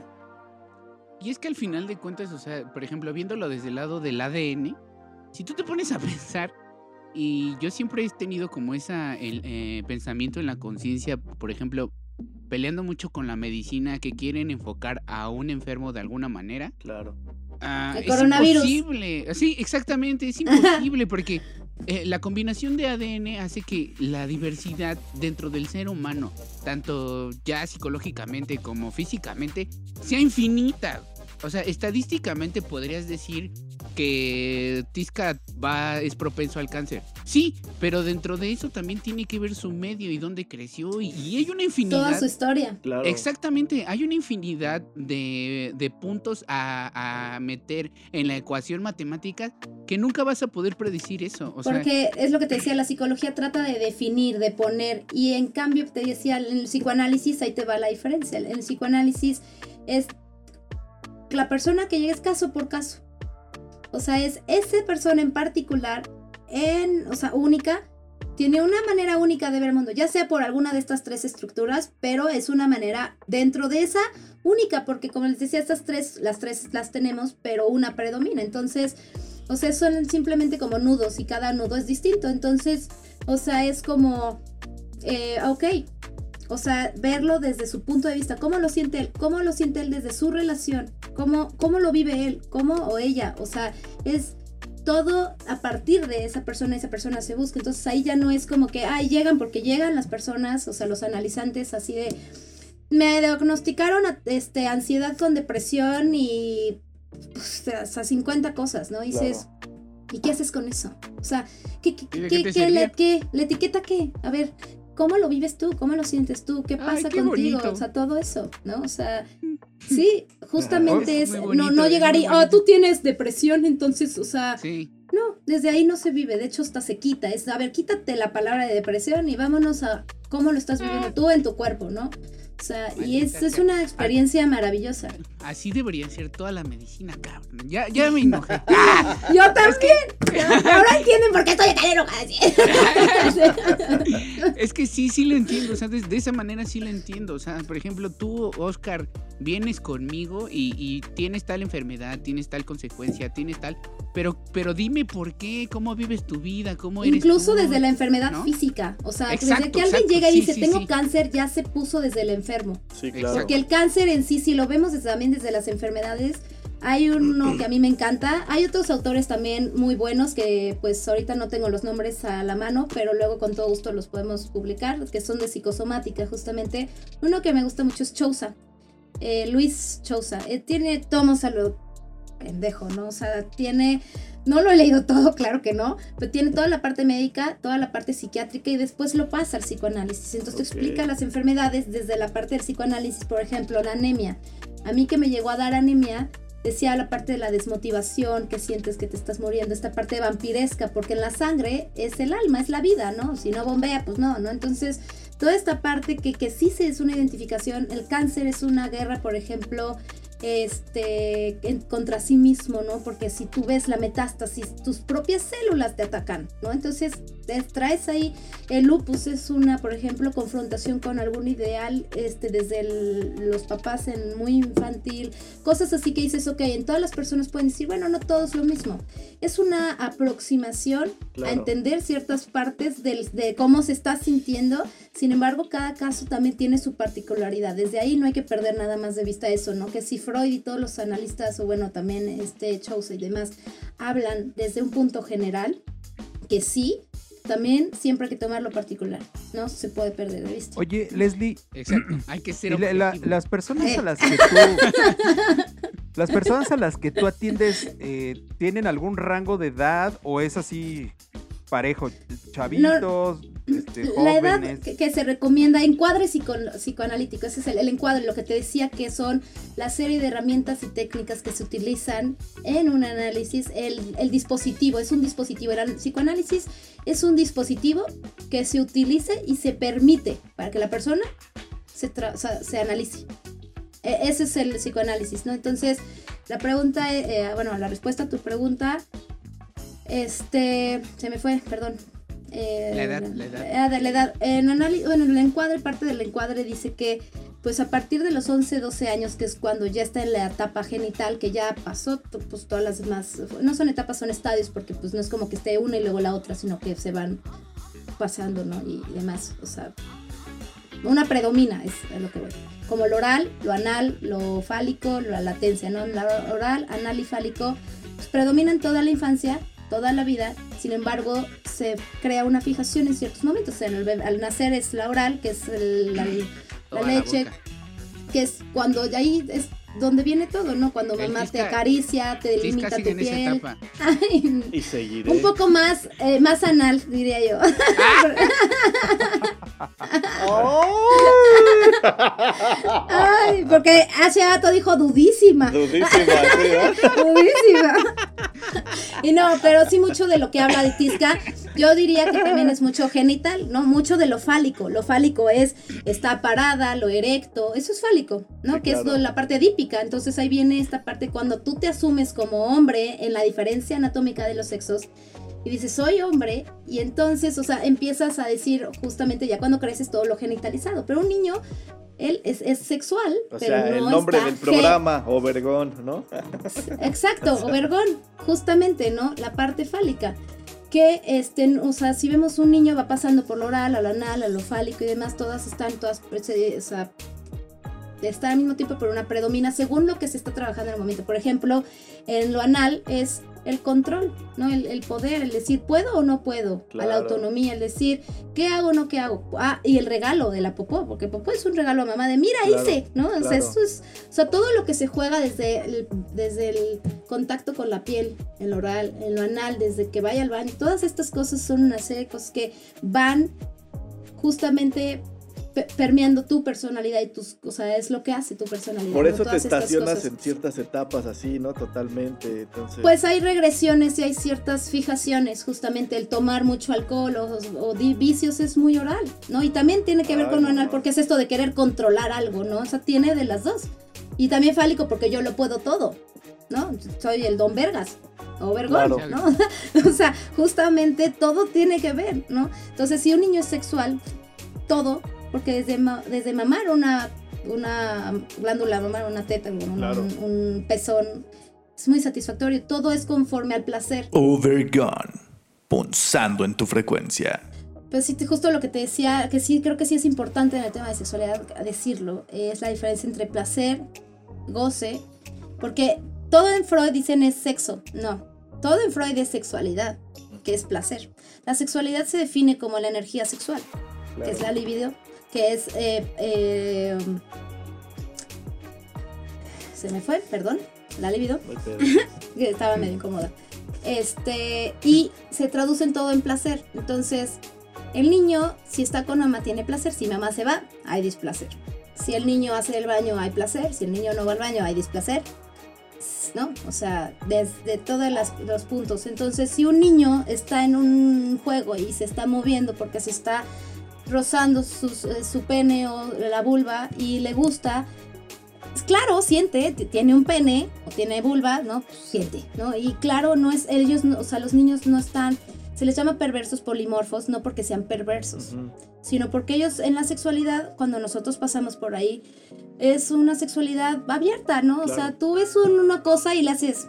Y es que al final de cuentas, o sea, por ejemplo, viéndolo desde el lado del ADN, si tú te pones a pensar, y yo siempre he tenido como esa el, eh, pensamiento en la conciencia, por ejemplo, peleando mucho con la medicina que quieren enfocar a un enfermo de alguna manera. Claro. Ah, El es coronavirus. imposible. Sí, exactamente, es imposible porque eh, la combinación de ADN hace que la diversidad dentro del ser humano, tanto ya psicológicamente como físicamente, sea infinita. O sea, estadísticamente podrías decir que Tisca va, es propenso al cáncer. Sí, pero dentro de eso también tiene que ver su medio y dónde creció. Y, y hay una infinidad. Toda su historia. Claro. Exactamente, hay una infinidad de, de puntos a, a meter en la ecuación matemática que nunca vas a poder predecir eso. O sea, Porque es lo que te decía, la psicología trata de definir, de poner, y en cambio te decía, en el psicoanálisis ahí te va la diferencia. En el psicoanálisis es la persona que llega es caso por caso. O sea, es esa persona en particular, en, o sea, única, tiene una manera única de ver el mundo, ya sea por alguna de estas tres estructuras, pero es una manera dentro de esa única, porque como les decía, estas tres, las tres las tenemos, pero una predomina. Entonces, o sea, son simplemente como nudos y cada nudo es distinto. Entonces, o sea, es como, eh, ok, o sea, verlo desde su punto de vista, cómo lo siente él, cómo lo siente él desde su relación, cómo, cómo lo vive él, cómo o ella, o sea, es todo a partir de esa persona, esa persona se busca. Entonces ahí ya no es como que, ay, llegan porque llegan las personas, o sea, los analizantes así de, me diagnosticaron este, ansiedad con depresión y pues, hasta 50 cosas, ¿no? Dices, ¿y qué haces con eso? O sea, ¿qué, qué, ¿Y de qué- qué le, qué? ¿La etiqueta qué? A ver, ¿cómo lo vives tú? ¿Cómo lo sientes tú? ¿Qué Ay, pasa qué contigo? bonito. O sea, todo eso, ¿no? O sea, [laughs] sí, justamente Es no, no llegar y, ah, bonito. tú tienes depresión, entonces, o sea, sí. no, desde ahí no se vive, de hecho hasta se quita. Es, a ver, quítate la palabra de depresión y vámonos a cómo lo estás viviendo tú en tu cuerpo, ¿no? O sea, y es, es una experiencia maravillosa. Así debería ser toda la medicina, cabrón. Ya, ya [laughs] me enojé. [laughs] Yo también. Ahora entienden por qué estoy tan enojada. [laughs] es que sí, sí lo entiendo. O sea, de, de esa manera sí lo entiendo. O sea, por ejemplo, tú, Oscar, vienes conmigo y, y tienes tal enfermedad, tienes tal consecuencia, tienes tal. Pero, pero dime por qué, cómo vives tu vida, cómo eres. Incluso tú? desde la enfermedad ¿no? física. O sea, desde que alguien exacto, llega y sí, dice, sí, tengo sí. cáncer, ya se puso desde el enfermo. Sí, claro. Porque el cáncer en sí, si lo vemos desde- también desde las enfermedades, hay uno que a mí me encanta. Hay otros autores también muy buenos que pues ahorita no tengo los nombres a la mano, pero luego con todo gusto los podemos publicar, que son de psicosomática justamente. Uno que me gusta mucho es Chousa. eh, Luis Chousa. Eh, tiene tomos a lo pendejo, ¿no? O sea, tiene... No lo he leído todo, [laughs] claro que no, pero tiene toda la parte médica, toda la parte psiquiátrica y después lo pasa al psicoanálisis. Entonces te Ok. explica las enfermedades desde la parte del psicoanálisis, por ejemplo, la anemia. A mí que me llegó a dar anemia, decía la parte de la desmotivación, que sientes que te estás muriendo, esta parte vampiresca, porque en la sangre es el alma, es la vida, ¿no? Si no bombea, pues no, ¿no? Entonces, toda esta parte que, que sí se es una identificación, el cáncer es una guerra, por ejemplo, este, en- contra sí mismo, ¿no? Porque si tú ves la metástasis, tus propias células te atacan, ¿no? Entonces, te traes ahí, el lupus es una, por ejemplo, confrontación con algún ideal, este, desde el- los papás en muy infantil, cosas así que dices, ok, en todas las personas pueden decir, bueno, no todo es lo mismo. Es una aproximación a Claro. entender ciertas partes del- de cómo se está sintiendo, sin embargo, cada caso también tiene su particularidad. Desde ahí no hay que perder nada más de vista eso, ¿no? Que si Freud y todos los analistas, o bueno, también este Chaucer y demás, hablan desde un punto general, que sí, también siempre hay que tomar lo particular, ¿no? Se puede perder de vista. Oye, Leslie, Exacto. [clears throat] Hay que ser la- la- las personas Eh. a las que tú. [laughs] las personas a las que tú atiendes eh, tienen algún rango de edad o es así parejo, chavitos, este, La edad que, que se recomienda, encuadre psico- psicoanalítico, ese es el, el encuadre, lo que te decía que son la serie de herramientas y técnicas que se utilizan en un análisis, el, el dispositivo, es un dispositivo, el psicoanálisis es un dispositivo que se utilice y se permite para que la persona se, tra- se analice. E- ese es el psicoanálisis, ¿no? Entonces, la pregunta, eh, eh, bueno, la respuesta a tu pregunta, este, se me fue, perdón. Eh, La edad, la edad. ah, de la edad. En análisis, bueno, en el encuadre, parte del encuadre dice que pues a partir de los 11, 12 años, que es cuando ya está en la etapa genital, que ya pasó, pues todas las demás, no son etapas, son estadios, porque pues no es como que esté una y luego la otra, sino que se van pasando, ¿no? Y, demás, o sea, una predomina, es lo que voy. Como lo oral, lo anal, lo fálico, la latencia, ¿no? La oral, anal y fálico, pues predominan toda la infancia, toda la vida, sin embargo, se crea una fijación en ciertos momentos. O sea, en el bebé- al nacer es la oral, que es el- la, la la leche, boca. que es cuando de ahí es donde viene todo, ¿no? Cuando El mamá te acaricia, te delimita tu esa piel. etapa. [laughs] Ay, Y seguiré. un poco más, eh, más anal, diría yo. [laughs] Ay, porque hace rato dijo dudísima. Dudísima, sí, ¿verdad? [laughs] Durísima. [laughs] Y no, pero sí mucho de lo que habla de Tisca, yo diría que también es mucho genital, ¿no? Mucho de lo fálico. Lo fálico es, está parada, lo erecto, eso es fálico, ¿no? Sí, que es claro. la parte edípica. Entonces ahí viene esta parte cuando tú te asumes como hombre en la diferencia anatómica de los sexos y dices, soy hombre, y entonces, o sea, empiezas a decir justamente ya cuando creces todo lo genitalizado. Pero un niño, él es, es sexual, O pero sea, no el nombre está del programa, Obergón, ¿no? Exacto, [laughs] obergón, justamente, ¿no? La parte fálica. Que, este, o sea, si vemos un niño va pasando por lo oral, a lo anal, a lo fálico y demás, todas están, todas, o sea, está al mismo tiempo, pero una predomina según lo que se está trabajando en el momento. Por ejemplo, en lo anal es el control, ¿no? El, el poder, el decir, ¿puedo o no puedo? A la autonomía, el decir, ¿qué hago o no qué hago? Ah, y el regalo de la popó, porque popó es un regalo a mamá de, mira, Claro, hice, ¿no? O sea, eso es, o sea, todo lo que se juega desde el, desde el contacto con la piel, en lo oral, en lo anal, desde que vaya al baño, todas estas cosas son una serie de cosas que van justamente permeando tu personalidad y tus, o sea, es lo que hace tu personalidad. Por ¿no? eso te Todas estas estacionas en ciertas etapas así, ¿no? Totalmente. Entonces, Pues hay regresiones y hay ciertas fijaciones, justamente el tomar mucho alcohol o, o vicios es muy oral, ¿no? Y también tiene que ver Ay, con lo no. anal porque es esto de querer controlar algo, ¿no? O sea, tiene de las dos. Y también fálico porque yo lo puedo todo, ¿no? Soy el don Vergas o Vergón, Claro. ¿no? [laughs] o sea, justamente todo tiene que ver, ¿no? Entonces, si un niño es sexual, todo, porque desde, ma- desde mamar una, una glándula, mamar una teta, un, Claro. un- un pezón, es muy satisfactorio. Todo es conforme al placer. Overgone. Punzando en tu frecuencia. Pero sí, te- justo lo que te decía, que sí creo que sí es importante en el tema de sexualidad decirlo, es la diferencia entre placer, goce, porque todo en Freud dicen es sexo, no, todo en Freud es sexualidad, que es placer. La sexualidad se define como la energía sexual, que es la libido, que es... eh, eh, se me fue, perdón, la libido. [laughs] Que estaba medio incómoda. Este, y se traduce en todo en placer. Entonces, el niño, si está con mamá, tiene placer. Si mamá se va, hay displacer. Si el niño hace el baño, hay placer. Si el niño no va al baño, hay displacer. ¿No? O sea, desde todos los puntos. Entonces, si un niño está en un juego y se está moviendo porque se está rozando sus- eh, su pene o la vulva y le gusta, pues claro, siente, tiene un pene o tiene vulva, ¿no? Pues siente, ¿no? Y claro, no es, ellos, no- o sea, los niños no están, se les llama perversos polimorfos, no porque sean perversos, sino porque ellos en la sexualidad, cuando nosotros pasamos por ahí, es una sexualidad abierta, ¿no? O sea, tú ves un- una cosa y le haces,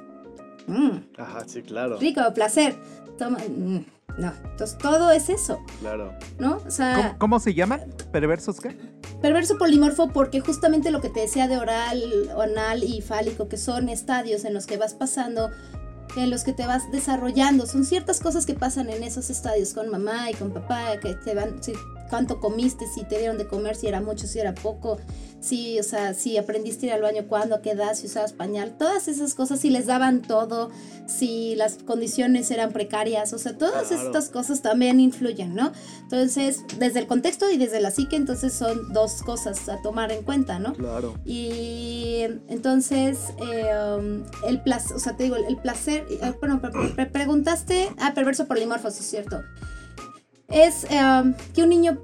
"Mm, Ajá, sí, claro. rico, placer, toma, mm", no, entonces todo es eso, Claro. ¿no? O sea... ¿Cómo, cómo se llaman? ¿Perversos qué? Perverso polimorfo porque justamente lo que te decía de oral, anal y fálico, que son estadios en los que vas pasando, en los que te vas desarrollando, son ciertas cosas que pasan en esos estadios con mamá y con papá, que te van, si, cuánto comiste, si te dieron de comer, si era mucho, si era poco, si, o sea, si aprendiste a ir al baño, cuándo, qué edad, si usabas pañal, todas esas cosas, si les daban todo, si las condiciones eran precarias, o sea, todas Claro. estas cosas también influyen, ¿no? Entonces, desde el contexto y desde la psique, entonces son dos cosas a tomar en cuenta, ¿no? Claro. Y entonces, eh, um, el placer, o sea, te digo, el, el placer, eh, bueno, pre- pre- preguntaste, ah, perverso polimorfo, sí es cierto. Es eh, que un niño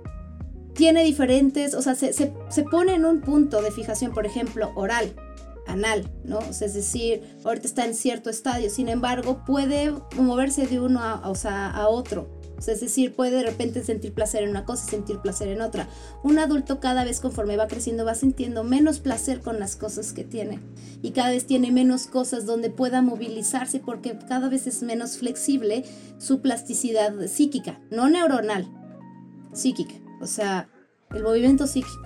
tiene diferentes, o sea, se, se, se pone en un punto de fijación, por ejemplo, oral, anal, ¿no? O sea, es decir, ahorita está en cierto estadio, sin embargo, puede moverse de uno a, o sea, a otro, O sea, es decir, puede de repente sentir placer en una cosa y sentir placer en otra. Un adulto cada vez conforme va creciendo va sintiendo menos placer con las cosas que tiene y cada vez tiene menos cosas donde pueda movilizarse porque cada vez es menos flexible su plasticidad psíquica, no neuronal, psíquica, o sea, el movimiento psíquico.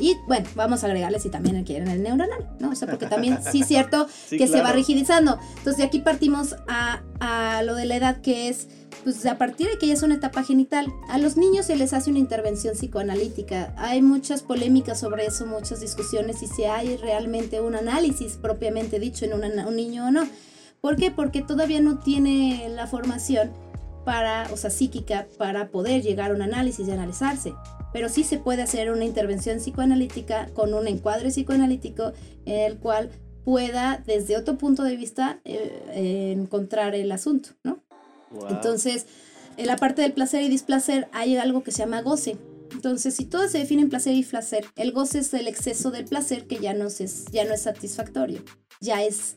Y bueno, vamos a agregarle si también quieren el neuronal, ¿no? O sea, porque también sí es cierto [laughs] Sí, que se va rigidizando. Entonces de aquí partimos a, a lo de la edad que es, pues a partir de que ya es una etapa genital, a los niños se les hace una intervención psicoanalítica. Hay muchas polémicas sobre eso, muchas discusiones y si hay realmente un análisis propiamente dicho en una- un niño o no. ¿Por qué? Porque todavía no tiene la formación para, o sea, psíquica, para poder llegar a un análisis y analizarse. Pero sí se puede hacer una intervención psicoanalítica con un encuadre psicoanalítico en el cual pueda, desde otro punto de vista, eh, eh, encontrar el asunto, ¿no? Wow. Entonces, en la parte del placer y displacer hay algo que se llama goce. Entonces, si todo se define en placer y placer, el goce es el exceso del placer que ya no es, ya no es satisfactorio, ya es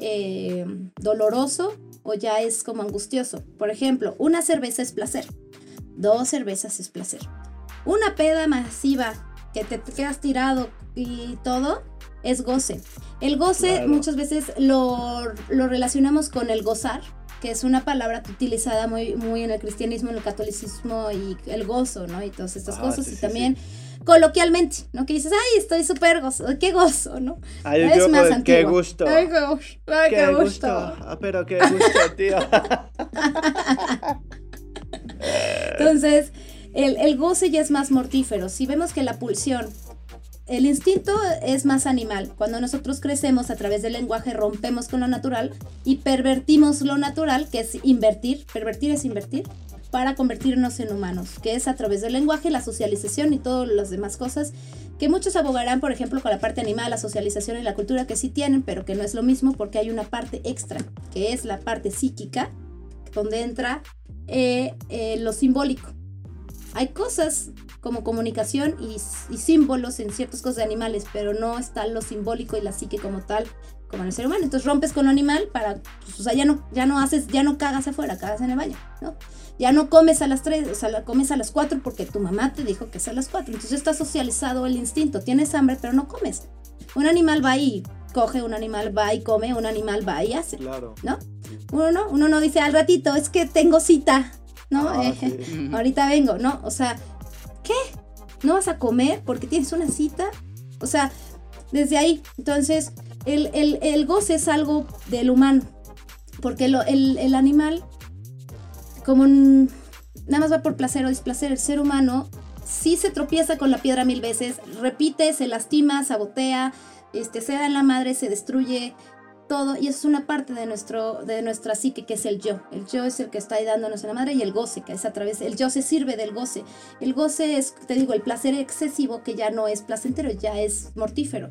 eh, doloroso o ya es como angustioso. Por ejemplo, una cerveza es placer, dos cervezas es placer. Una peda masiva que te, quedas tirado y todo es goce. El goce Claro. muchas veces lo, lo relacionamos con el gozar, que es una palabra utilizada muy, muy en el cristianismo, en el catolicismo y el gozo, ¿no? Y todas estas Ah, cosas. sí, y sí, también coloquialmente, ¿no? Que dices, ay, estoy súper gozo, qué gozo, ¿no? Ay, es yo más qué antiguo. gusto. Ay, qué gusto. Ay, qué gusto. Ah, pero qué gusto, tío. [laughs] Entonces, el, el goce ya es más mortífero. Si vemos que la pulsión, el instinto es más animal. Cuando nosotros crecemos a través del lenguaje, rompemos con lo natural y pervertimos lo natural, que es invertir. Pervertir es invertir para convertirnos en humanos, que es a través del lenguaje, la socialización y todas las demás cosas que muchos abogarán, por ejemplo, con la parte animal, la socialización y la cultura que sí tienen, pero que no es lo mismo porque hay una parte extra, que es la parte psíquica, donde entra eh, eh, lo simbólico. Hay cosas como comunicación y, y símbolos en ciertas cosas de animales, pero no está lo simbólico y la psique como tal, como en el ser humano. Entonces rompes con lo animal para, pues, o sea, ya no, ya no haces, ya no cagas afuera, cagas en el baño, ¿no? Ya no comes a las 3, o sea, la comes a las 4 porque tu mamá te dijo que es a las 4. Entonces está socializado el instinto, tienes hambre, pero no comes. Un animal va y coge, un animal va y come, un animal va y hace. Claro. ¿no? Uno no, uno no dice al ratito, es que tengo cita, ¿no? Ah, Eh, sí. [laughs] ahorita vengo, ¿no? O sea, ¿qué? ¿No vas a comer porque tienes una cita? O sea, desde ahí, entonces, el, goce es algo del humano, porque lo- el, animal, como nada más va por placer o displacer, el ser humano sí se tropieza con la piedra mil veces, repite, se lastima, sabotea, este, se da en la madre, se destruye, todo, y eso es una parte de, nuestro, de nuestra psique, que es el yo. El yo es el que está ahí dándonos en la madre y el goce, que es a través, el yo se sirve del goce. El goce es, te digo, el placer excesivo que ya no es placentero, ya es mortífero.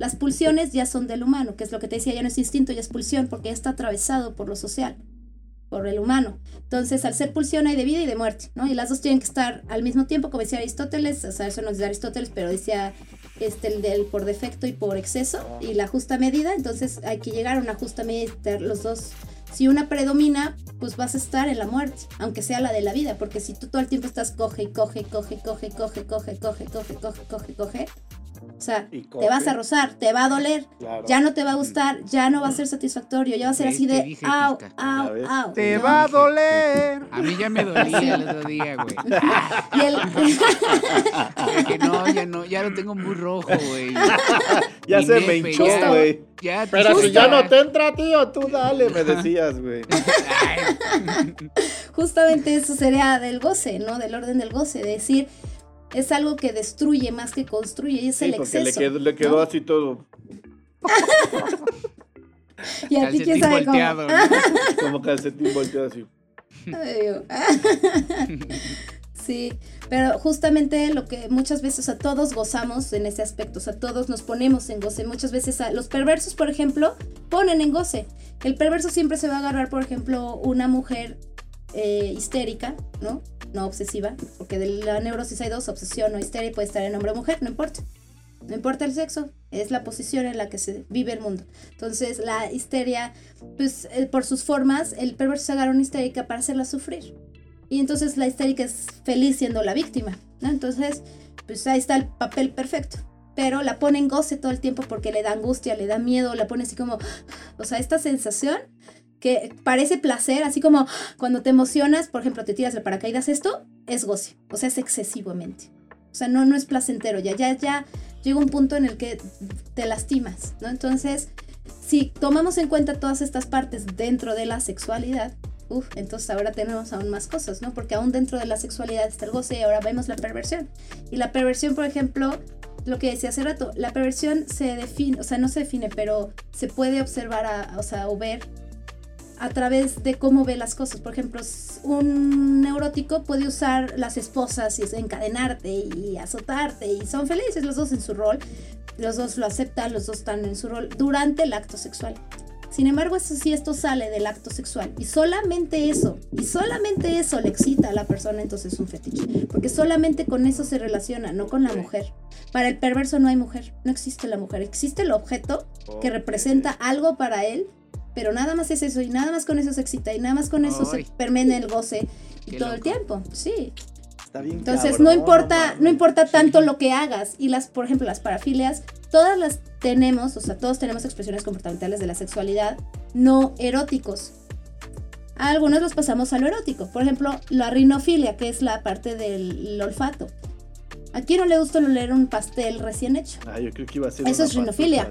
Las pulsiones ya son del humano, que es lo que te decía, ya no es instinto, ya es pulsión, porque ya está atravesado por lo social, por el humano. Entonces, al ser pulsión hay de vida y de muerte, ¿no? Y las dos tienen que estar al mismo tiempo, como decía Aristóteles, o sea, eso no es de Aristóteles, pero decía este, el del por defecto y por exceso, y la justa medida, entonces hay que llegar a una justa medida, los dos. Si una predomina, pues vas a estar en la muerte, aunque sea la de la vida, porque si tú todo el tiempo estás coge y coge, coge, coge, coge, coge, coge, coge, coge, coge, coge, o sea, te vas a rozar, te va a doler, Claro. ya no te va a gustar, ya no va a ser satisfactorio, ya va a ser así de dije, au, au, au. Te ¿no? va a doler. A mí ya me dolía el otro día, güey. [laughs] Y el, [laughs] Que no, ya no, ya lo tengo muy rojo, güey. [laughs] Ya Mi se me hinchó, güey. Ya, Pero si ya no te entra, tío, tú dale, me decías, güey. Justamente eso sería del goce, ¿no? Del orden del goce, de decir, es algo que destruye más que construye, y es Sí, el porque exceso. le quedó, le quedó ¿no? así todo, [laughs] Y a ti quién sabe cómo. volteado, ¿no? [laughs] como calcetín volteado así. [laughs] Sí, pero justamente lo que muchas veces a todos gozamos en ese aspecto, o sea, todos nos ponemos en goce. Muchas veces a los perversos, por ejemplo, ponen en goce. El perverso siempre se va a agarrar, por ejemplo, una mujer eh, histérica, ¿no? No obsesiva, porque de la neurosis hay dos, obsesión o histeria, puede estar en hombre o mujer, no importa. No importa el sexo, es la posición en la que se vive el mundo. Entonces, la histeria, pues eh, por sus formas, el perverso se agarra una histérica para hacerla sufrir. Y entonces la histérica es feliz siendo la víctima, ¿no? Entonces, pues ahí está el papel perfecto. Pero la pone en goce todo el tiempo porque le da angustia, le da miedo, la pone así como, o sea, esta sensación que parece placer, así como cuando te emocionas, por ejemplo, te tiras de paracaídas, esto es goce, o sea, es excesivamente. O sea, no, no es placentero, ya, ya, ya llega un punto en el que te lastimas, ¿no? Entonces, si tomamos en cuenta todas estas partes dentro de la sexualidad, uf, entonces ahora tenemos aún más cosas, ¿no? Porque aún dentro de la sexualidad está el goce y ahora vemos la perversión. Y la perversión, por ejemplo, lo que decía hace rato, la perversión se define, o sea, no se define, pero se puede observar, a- o sea, o ver a través de cómo ve las cosas. Por ejemplo, un neurótico puede usar las esposas y encadenarte y azotarte y son felices los dos en su rol. Los dos lo aceptan, los dos están en su rol durante el acto sexual. Sin embargo, eso sí, esto sale del acto sexual. Y solamente eso, y solamente eso le excita a la persona, entonces es un fetiche. Porque solamente con eso se relaciona, no con la mujer. Para el perverso no hay mujer, no existe la mujer. Existe el objeto que representa algo para él, pero nada más es eso, y nada más con eso se excita, y nada más con eso Ay. se permea el goce y Qué todo el tiempo. Sí. Está bien Entonces cabrón, no importa, no, importa tanto lo que hagas. Y las, por ejemplo, las parafilias, todas las tenemos, o sea, todos tenemos expresiones comportamentales de la sexualidad no eróticos. A algunos los pasamos a lo erótico. Por ejemplo, la rinofilia, que es la parte del olfato. ¿A quién no le gusta oler un pastel recién hecho? Ah, yo creo que iba a ser Eso es rinofilia.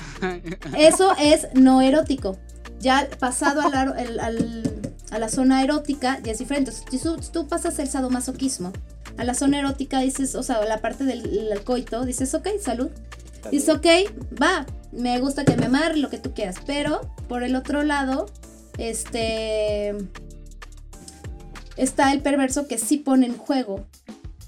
[laughs] Eso es no erótico. Ya pasado a la, al- al- a la zona erótica ya es diferente. Si tú, pasas el sadomasoquismo a la zona erótica, dices, o sea, la parte del el coito, dices, ok, salud. Dices, ok, va, me gusta que me amarre, lo que tú quieras. Pero, por el otro lado, este... Está el perverso que sí pone en juego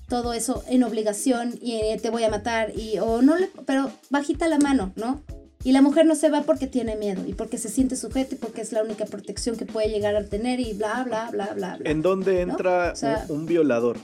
todo eso en obligación y eh, te voy a matar y o no le, pero bajita la mano, ¿no? Y la mujer no se va porque tiene miedo y porque se siente sujeta y porque es la única protección que puede llegar a tener y bla bla bla bla bla. ¿En dónde entra O sea- un, un violador?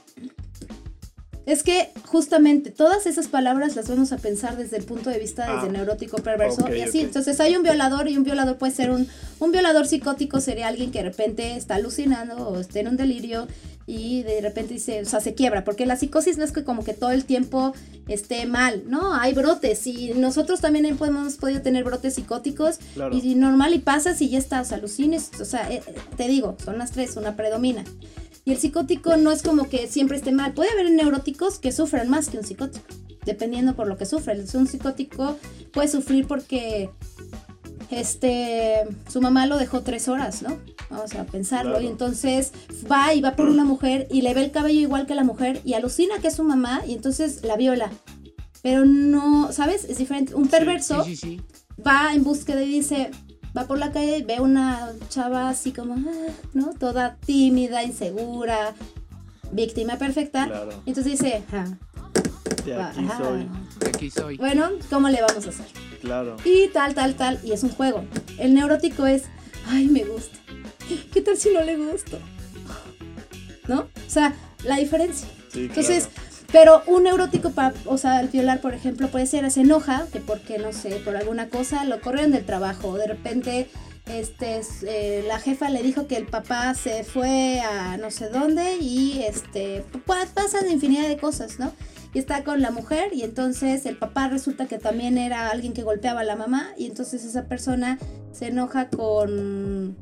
Es que justamente todas esas palabras las vamos a pensar desde el punto de vista desde Ah. neurótico perverso y así. Entonces hay un violador y un violador puede ser un, un violador psicótico sería alguien que de repente está alucinando o está en un delirio y de repente dice, o sea, se quiebra, porque la psicosis no es que como que todo el tiempo esté mal, ¿no? Hay brotes y nosotros también hemos podido tener brotes psicóticos Claro. y normal y pasas y ya estás, alucines, o sea, eh, eh, te digo, son las tres, una predomina. Y el psicótico no es como que siempre esté mal. Puede haber neuróticos que sufran más que un psicótico, dependiendo por lo que sufre. Un psicótico puede sufrir porque este su mamá lo dejó tres horas, ¿no? Vamos a pensarlo. Claro. Y entonces va y va por una mujer y le ve el cabello igual que la mujer y alucina que es su mamá y entonces la viola. Pero no, ¿sabes? Es diferente. Un perverso Sí, sí, sí. va en búsqueda y dice, va por la calle y ve una chava así como, ah, ¿no? Toda tímida, insegura, víctima perfecta. Claro. Y entonces dice, ah, De aquí ajá, soy. Aquí soy. bueno, ¿cómo le vamos a hacer? Claro. Y tal, tal, tal, y es un juego. El neurótico es, ay, me gusta. ¿Qué tal si no le gusto? ¿No? O sea, la diferencia. Sí, Entonces, claro. pero un neurótico, para, o sea, el violar, por ejemplo, puede ser, se enoja, que porque, no sé, por alguna cosa lo corrieron del trabajo, o de repente este, es, eh, la jefa le dijo que el papá se fue a no sé dónde y este, pa- pasan infinidad de cosas, ¿no? Y está con la mujer y entonces el papá resulta que también era alguien que golpeaba a la mamá y entonces esa persona se enoja con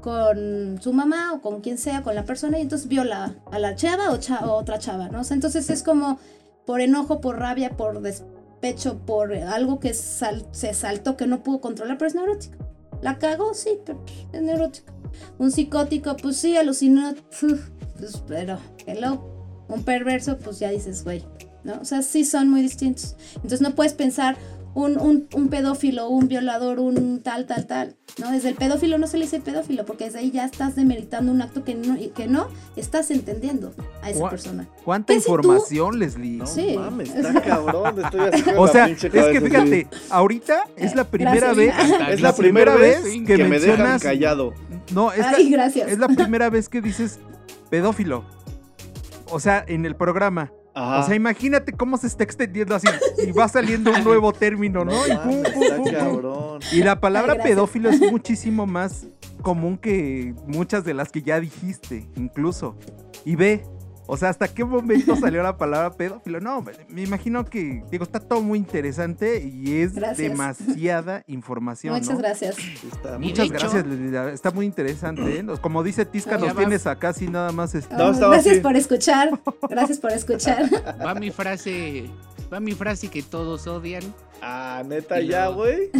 con su mamá o con quien sea, con la persona, y entonces viola a la chava o, otra chava, ¿no? O sea, entonces es como por enojo, por rabia, por despecho, por algo que se saltó que no pudo controlar, pero es neurótico. La cagó, sí, pero es neurótico. Un psicótico, pues sí, alucinó, [laughs] pues, pero hello. Un perverso, pues ya dices, güey, ¿no? O sea, sí son muy distintos. Entonces no puedes pensar un, un, un pedófilo, un violador, un tal, tal, tal. ¿no? Desde el pedófilo no se le dice pedófilo, porque desde ahí ya estás demeritando un acto que no, que no estás entendiendo a esa persona. ¿Cuánta ¿Qué si tú- información, Leslie? No Sí. mames, está cabrón. Estoy [laughs] O sea, es que así. fíjate, ahorita es la primera vez. Es la primera vez que que, me dejan callado. no, es Ay, la, gracias. es la primera vez que dices pedófilo. O sea, en el programa. Ajá. O sea, imagínate cómo se está extendiendo así y va saliendo un nuevo término, ¿no? no Y, pum, pum, está pum, pum. cabrón. Y la palabra Ay, pedófilo es muchísimo más común que muchas de las que ya dijiste, incluso. Y ve, o sea, ¿hasta qué momento salió la palabra pedófilo? No, me- imagino que, digo, está todo muy interesante y es Gracias. demasiada [laughs] información. Muchas ¿no? gracias. Está Muchas gracias, está muy interesante. ¿eh? Como dice Tisca, nos va. tienes acá así nada más. este, No, gracias así. por escuchar. Gracias por escuchar. [laughs] Va mi frase, va mi frase que todos odian. Ah, neta, Y ya, güey.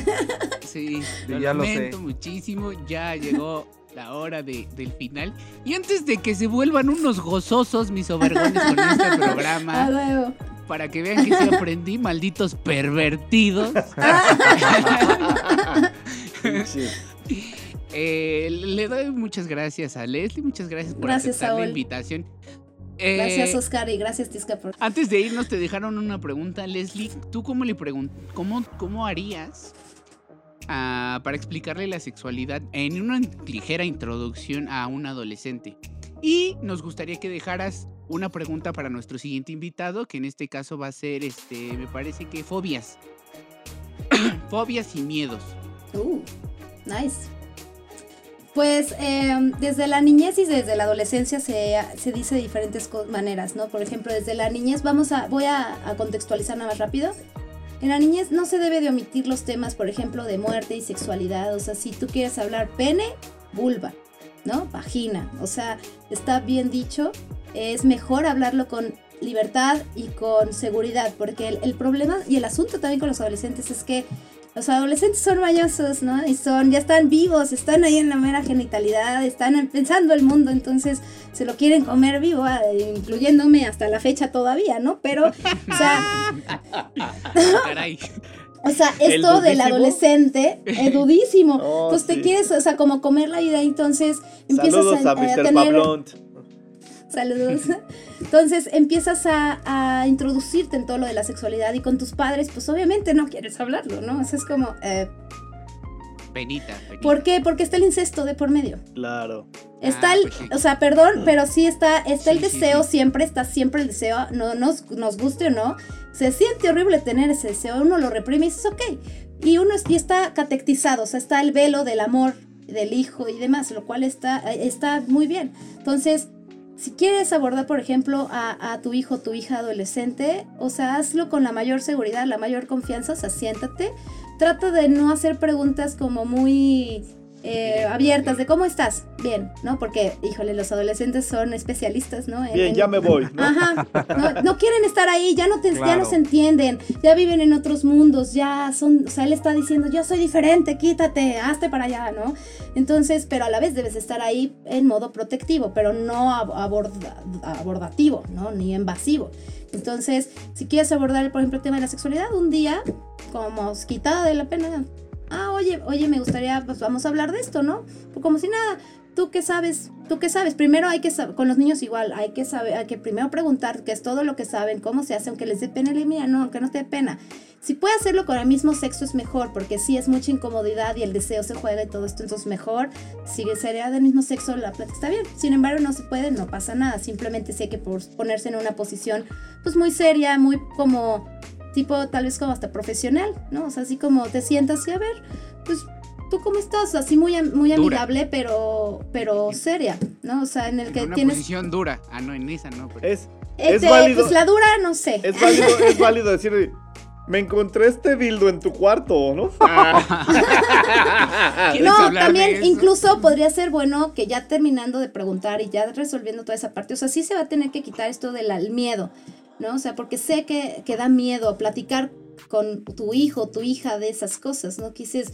Sí, lo ya lo lamento sé. muchísimo. Ya llegó la hora de- del final. Y antes de que se vuelvan unos gozosos mis overgones con este [laughs] A programa, para que vean que sí aprendí, malditos pervertidos, [laughs] eh, le doy muchas gracias a Leslie, muchas gracias por Gracias, aceptar la invitación. Eh, Gracias, Oscar, y gracias, Tisca, por. Antes de irnos te dejaron una pregunta, Leslie. ¿Tú cómo le pregun cómo, cómo harías ah, para explicarle la sexualidad en una ligera introducción a un adolescente? Y nos gustaría que dejaras una pregunta para nuestro siguiente invitado, que en este caso va a ser, este, me parece que fobias. [coughs] fobias y miedos. Uh, nice. Pues eh, desde la niñez y desde la adolescencia se, se dice de diferentes maneras, ¿no? Por ejemplo, desde la niñez, vamos a, voy a, a contextualizar nada más rápido. En la niñez no se debe de omitir los temas, por ejemplo, de muerte y sexualidad. O sea, si tú quieres hablar pene, vulva, ¿no? Vagina. O sea, está bien dicho. Es mejor hablarlo con libertad y con seguridad, porque el, el problema y el asunto también con los adolescentes es que los adolescentes son mañosos, ¿no? Y son, ya están vivos, están ahí en la mera genitalidad, están pensando el mundo, entonces se lo quieren comer vivo, ah, incluyéndome hasta la fecha todavía, ¿no? Pero, o sea, [laughs] Caray. o sea, ¿El esto del adolescente es dudísimo. [laughs] Oh, Entonces te quieres, o sea, como comer la idea, entonces empiezas Saludos a, a a Mr. tener... Saludos. Entonces empiezas a, a introducirte en todo lo de la sexualidad y con tus padres, pues obviamente no quieres hablarlo, ¿no? O sea, es como, eh, Penita, penita. ¿por qué? Porque está el incesto de por medio. Claro. Está Ah, el, pues sí. o sea, perdón, pero sí está, está el Sí, deseo sí. siempre, está siempre el deseo, no nos, nos guste o no, se siente horrible tener ese deseo, uno lo reprime y dices, ok, y uno es- y está catectizado, o sea, está el velo del amor del hijo y demás, lo cual está, eh, está muy bien. Entonces, si quieres abordar, por ejemplo, a, tu hijo tu hija adolescente, o sea, hazlo con la mayor seguridad, la mayor confianza, o sea, siéntate, trata de no hacer preguntas como muy eh, abiertas de cómo estás, bien, ¿no? Porque, híjole, los adolescentes son especialistas, ¿no? En- Bien, en- ya me voy. ¿no? Ajá, no, no quieren estar ahí, ya no, te, ya no se entienden, ya viven en otros mundos, ya son, o sea, él está diciendo, yo soy diferente, quítate, hazte para allá, ¿no? Entonces, pero a la vez debes estar ahí en modo protectivo, pero no ab- aborda- abordativo, ¿no? Ni invasivo. Entonces, si quieres abordar, por ejemplo, el tema de la sexualidad, un día, como quitada de la pena, ah, oye, oye, me gustaría, pues vamos a hablar de esto, ¿no? Pues como si nada, ¿tú qué sabes? ¿Tú qué sabes? Primero hay que saber, con los niños igual, hay que saber, hay que primero preguntar qué es todo lo que saben, cómo se hace, aunque les dé pena, le mira, no, aunque no te dé pena. Si puede hacerlo con el mismo sexo es mejor, porque sí es mucha incomodidad y el deseo se juega y todo esto, entonces mejor, si sería del mismo sexo, la plata está bien. Sin embargo, no se puede, no pasa nada, simplemente sí hay que ponerse en una posición, pues muy seria, muy como, tipo, tal vez como hasta profesional, ¿no? O sea, así como te sientas y a ver, pues ¿tú cómo estás? Así muy, am- muy Dura. amigable, pero, pero seria, ¿no? O sea, en el que En una tienes... posición dura. Ah, no, en esa no. pero- Es, Este, es válido. Pues la dura, no sé. es válido, es válido decir, me encontré este dildo en tu cuarto, ¿no? [laughs] [laughs] ¿Quieres No, también incluso podría ser bueno que ya terminando de preguntar y ya resolviendo toda esa parte, o sea, sí se va a tener que quitar esto del miedo, ¿no? O sea, porque sé que, que da miedo platicar con tu hijo tu hija de esas cosas, ¿no? Quises,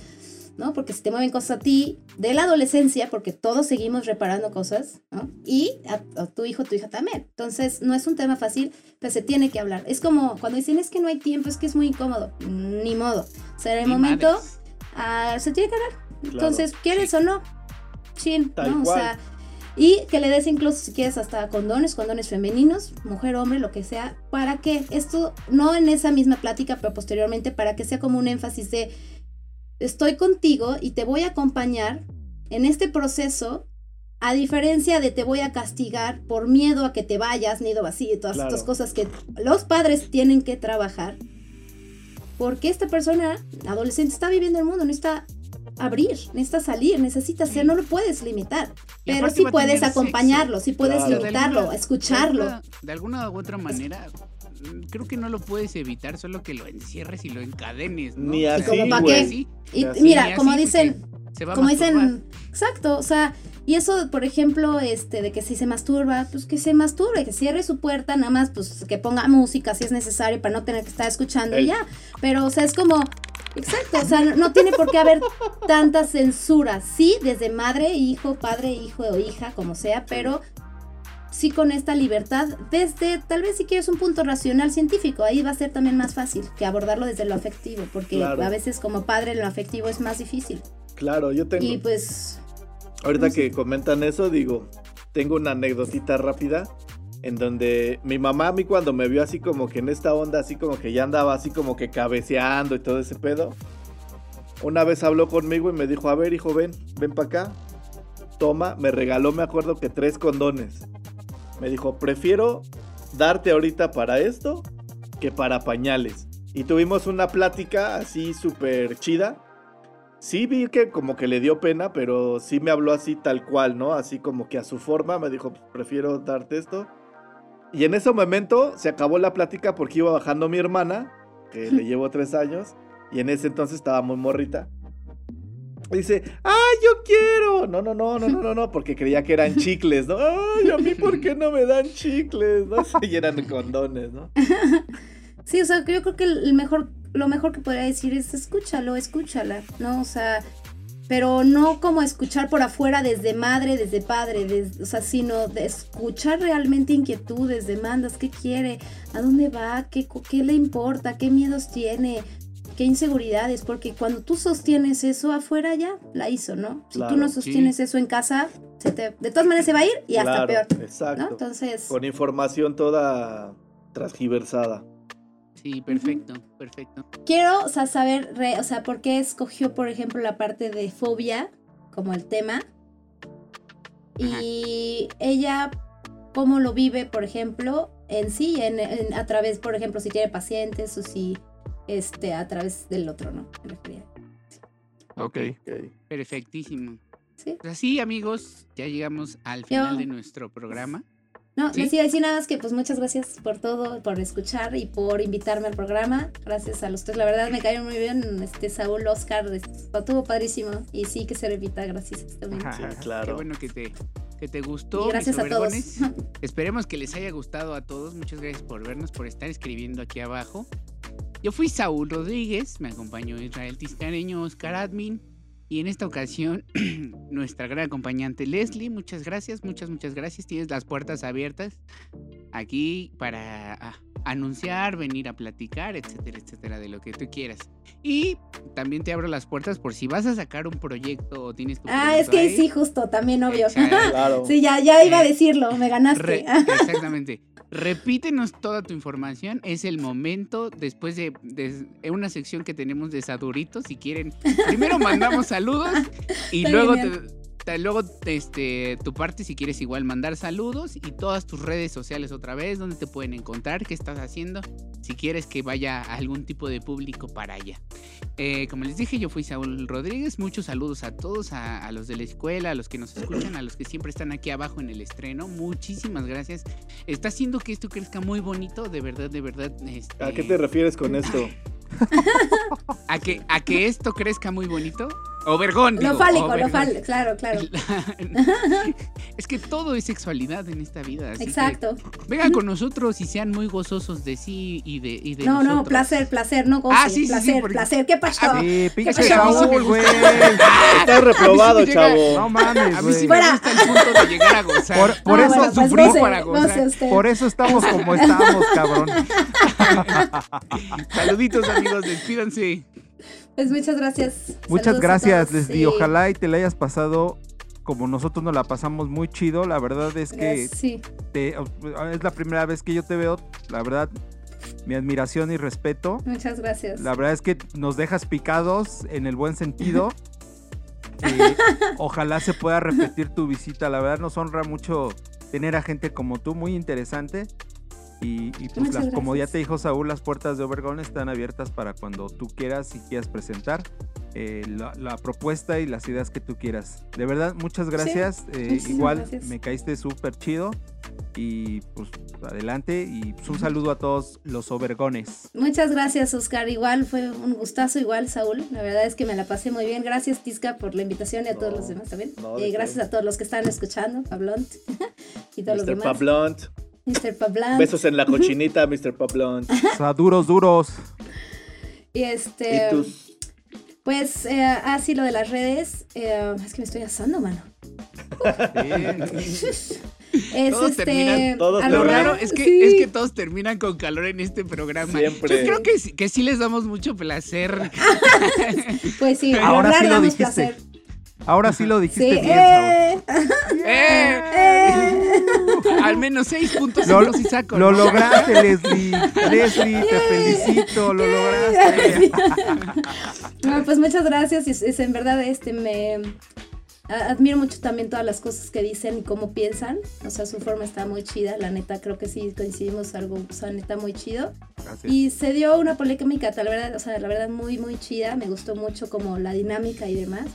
¿no? Porque si te mueven cosas a ti de la adolescencia, porque todos seguimos reparando cosas, ¿no? Y a, a tu hijo, tu hija también. Entonces, no es un tema fácil, pero se tiene que hablar. Es como cuando dicen, es que no hay tiempo, es que es muy incómodo. Ni modo. O sea, en el Ni momento ah, se tiene que hablar. Claro. Entonces, ¿quieres o no? Chin, ¿no? O sea, y que le des incluso si quieres hasta condones, condones femeninos, mujer, hombre, lo que sea, para que esto, no en esa misma plática, pero posteriormente, para que sea como un énfasis de estoy contigo y te voy a acompañar en este proceso, a diferencia de te voy a castigar por miedo a que te vayas, nido vacío y todas Claro. estas cosas que los padres tienen que trabajar. Porque esta persona, adolescente, está viviendo el mundo, no está abrir, necesitas salir, necesitas ser, no lo puedes limitar. Y Pero sí puedes acompañarlo, sí puedes Claro. De limitarlo, alguna- escucharlo. De alguna, de alguna u otra manera, creo que no lo puedes evitar, solo que lo encierres y lo encadenes. ¿no? Ni O sea, así, ¿Como pa' güey. qué? Y mira, como dicen, se va como dicen, exacto, o sea, y eso, por ejemplo, este, de que si se masturba, pues que se masturbe, que cierre su puerta, nada más, pues que ponga música si es necesario para no tener que estar escuchando y ya. Pero, o sea, es como, exacto, o sea, no, no tiene por qué haber tanta censura. Sí, desde madre, hijo, padre, hijo o hija, como sea, pero sí con esta libertad, desde tal vez si quieres un punto racional científico, ahí va a ser también más fácil que abordarlo desde lo afectivo, porque Claro. a veces como padre lo afectivo es más difícil. Claro, yo tengo. Y pues, Ahorita que comentan eso, digo, tengo una anécdotita rápida en donde mi mamá a mí cuando me vio así como que en esta onda, así como que ya andaba así como que cabeceando y todo ese pedo, una vez habló conmigo y me dijo, a ver hijo, ven, ven para acá, toma, me regaló, me acuerdo que tres condones. Me dijo, prefiero darte ahorita para esto que para pañales. Y tuvimos una plática así súper chida. Sí vi que como que le dio pena, pero sí me habló así tal cual, ¿no? Así como que a su forma me dijo, prefiero darte esto. Y en ese momento se acabó la plática porque iba bajando mi hermana, que le [laughs] llevo tres años, y en ese entonces estaba muy morrita. Dice, ¡ay, yo quiero! No, no, no, no, no, no, no, porque creía que eran [laughs] chicles, ¿no? ¡Ay, a mí por qué no me dan chicles! ¿no? [laughs] Y eran condones, ¿no? sí, o sea, yo creo que el mejor, lo mejor que podría decir es escúchalo, escúchala, ¿no? O sea, pero no como escuchar por afuera desde madre, desde padre, des- o sea, sino de escuchar realmente inquietudes, demandas, qué quiere, a dónde va, qué, qué le importa, qué miedos tiene, qué inseguridades, porque cuando tú sostienes eso afuera ya, la hizo, ¿no? Si Claro, tú no sí. sostienes eso en casa, se te, de todas maneras se va a ir y hasta Claro, peor, ¿no? Exacto. Entonces... Con información toda transgiversada. Sí, perfecto, perfecto. Quiero, o sea, saber, re- o sea, por qué escogió, por ejemplo, la parte de fobia como el tema. Y ella, cómo lo vive, por ejemplo, en sí, en, en- a través, por ejemplo, si tiene pacientes o si, este, a través del otro, ¿no? Me refería. Ok. Ok. Perfectísimo. ¿Sí? Pues así, amigos, ya llegamos al final Yo- de nuestro programa. No, ¿Sí? les iba a decir nada más que pues muchas gracias por todo, por escuchar y por invitarme al programa. Gracias a los tres, la verdad me cayeron muy bien, este Saúl, Oscar, estuvo padrísimo y sí que se repita, gracias también. Sí, Qué claro. bueno que te, que te gustó. Y gracias a todos. [laughs] Esperemos que les haya gustado a todos. Muchas gracias por vernos, por estar escribiendo aquí abajo. Yo fui Saúl Rodríguez, me acompañó Israel Tiscareño, Oscar Admin. Y en esta ocasión, [clears throat] nuestra gran acompañante Leslie, muchas gracias, muchas, muchas gracias. Tienes las puertas abiertas aquí para ah, anunciar, venir a platicar, etcétera, etcétera, de lo que tú quieras. Y también te abro las puertas por si vas a sacar un proyecto o tienes tu Ah, es que ahí. sí, justo, también obvio. [laughs] Claro. Sí, ya, ya iba a Eh, decirlo, me ganaste. Re- [laughs] exactamente. Repítenos toda tu información. Es el momento, después de, de- en una sección que tenemos de saduritos, si quieren. Primero mandamos saludos y Está luego, genial. te- luego este, tu parte, si quieres igual mandar saludos y todas tus redes sociales otra vez, donde te pueden encontrar, qué estás haciendo, si quieres que vaya a algún tipo de público para allá. Eh, como les dije, yo fui Saúl Rodríguez. Muchos saludos a todos, a, a los de la escuela, a los que nos escuchan, a los que siempre están aquí abajo en el estreno. Muchísimas gracias. Está haciendo que esto crezca muy bonito, de verdad, de verdad. este, ¿A qué te refieres con esto? [laughs] a que, a que esto crezca muy bonito. O vergón. lo fálico, lo fálico, claro, claro. [laughs] [laughs] es que todo es sexualidad en esta vida. así que Exacto. vengan con nosotros y sean muy gozosos de sí y de, y de No, no, placer, placer, no goce, Ah, sí, sí, sí, placer, porque- placer. ¿Qué pasó? Ah, Sí, pinche sí Saúl, güey. Estás [laughs] reprobado, sí me llega- chavo. No mames, A mí sí me Fuera. gusta el punto de llegar a gozar. Por, por Ah, eso, bueno, pues sufrí goce, para gozar. goce usted. por eso estamos como estamos, cabrón. Saluditos amigos, despídanse. Pues muchas gracias. Muchas Saludos gracias, Leslie. sí. Ojalá y te la hayas pasado como nosotros nos la pasamos muy chido. La verdad es que Sí, te- es la primera vez que yo te veo. La verdad, mi admiración y respeto. muchas gracias. La verdad es que nos dejas picados en el buen sentido. [laughs] Eh, ojalá se pueda repetir tu visita. La verdad nos honra mucho tener a gente como tú, muy interesante. Y, y pues las- como ya te dijo Saúl, las puertas de Obergón están abiertas para cuando tú quieras y quieras presentar. eh, la, la propuesta y las ideas que tú quieras. De verdad, muchas gracias. eh, igual gracias. me caíste súper chido. Y pues adelante. Y pues, un saludo a todos los obergones. Muchas gracias, Oscar. Igual fue un gustazo, igual, Saúl. La verdad es que me la pasé muy bien. Gracias, Tisca, por la invitación y a todos los demás también. no, Eh, gracias a todos los que están escuchando, Pablont [laughs] y todos los demás. Pablont. Mr. Pablont. Besos en la [laughs] cochinita, Mr. Pablont. O sea, duros, duros. Y este. Y tus. Pues, eh, ah, sí, lo de las redes. eh, es que me estoy asando, mano. [laughs] Es Todos este. terminan- todos Lo raro es que, sí. es que todos terminan con calor en este programa. Siempre. Yo creo que, sí- que sí les damos mucho placer. [laughs] Pues sí, Ahora sí lo damos dijiste. placer. Ahora sí lo dijiste Sí, bien, eh, ¡Eh! eh. Al menos seis puntos Lo, sí saco. lo ¿no? lograste, [laughs] Leslie. Leslie, te felicito, lo lograste. [laughs] No, pues muchas gracias. Es, es en verdad, este, me admiro mucho también todas las cosas que dicen y cómo piensan. O sea, su forma está muy chida. La neta, creo que sí coincidimos algo, o sea, neta, muy chido. Gracias. Y se dio una polémica, tal verdad, o sea, la verdad, muy, muy chida. Me gustó mucho como la dinámica y demás.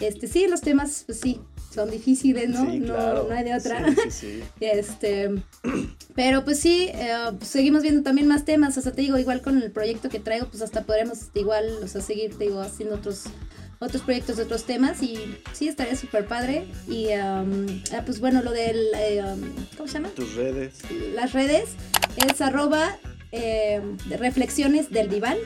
Este, sí, los temas, pues sí, son difíciles, ¿no? Sí, no, claro. no hay de otra. Sí, sí, sí. [laughs] Este, pero pues sí, eh, pues, seguimos viendo también más temas, o sea, te digo, igual con el proyecto que traigo, pues hasta podremos igual, o sea, seguir, te digo, haciendo otros otros proyectos de otros temas y sí, estaría súper padre. Y um, ah, pues bueno, lo del, eh, um, ¿cómo se llama? Tus redes. Las redes es arroba eh, reflexiones del diván.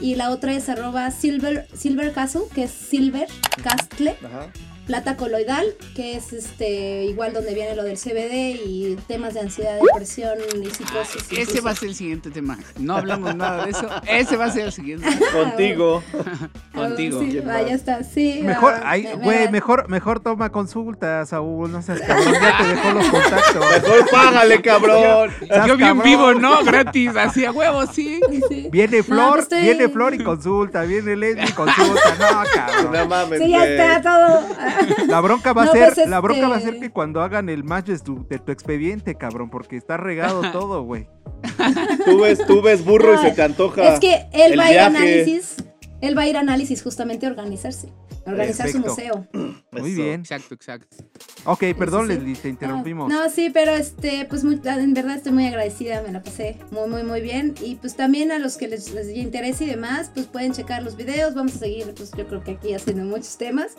Y la otra es arroba silver, silver castle, que es silver castle Ajá. Plata coloidal, que es este igual donde viene lo del CBD y temas de ansiedad, depresión y psicosis. Ese incluso. va a ser el siguiente tema. No hablamos nada de eso. [laughs] Ese va a ser el siguiente. Contigo. [laughs] Contigo. Ah, Sí, ¿Quién vaya más? está, sí. Mejor, ah, ay, me- me- güey, mejor, mejor toma consulta, Saúl. No seas cabrón, ya te dejó los contactos. Mejor págale, cabrón. Yo bien vivo, ¿no? Gratis, así a huevo, sí. Sí. Viene No, Flor, estoy- viene Flor y consulta, viene Leslie y consulta. No, [laughs] No cabrón. mames, Sí, ya está todo. [laughs] La bronca va a No, ser, pues, la bronca va a ser que cuando hagan el match de tu, de tu expediente, cabrón, porque está regado todo, güey. [laughs] Tú ves, tú ves burro y se te antoja. Es que él el va a ir a análisis. Él va a ir a análisis justamente a organizarse. a Organizar su museo. Muy Eso. bien. Exacto, exacto. Ok, perdón, sí. Leslie, te interrumpimos. No, sí, pero este, pues muy- en verdad estoy muy agradecida, me la pasé muy, muy, muy bien. Y pues también a los que les, les interese y demás, pues pueden checar los videos, vamos a seguir, pues yo creo que aquí haciendo muchos temas.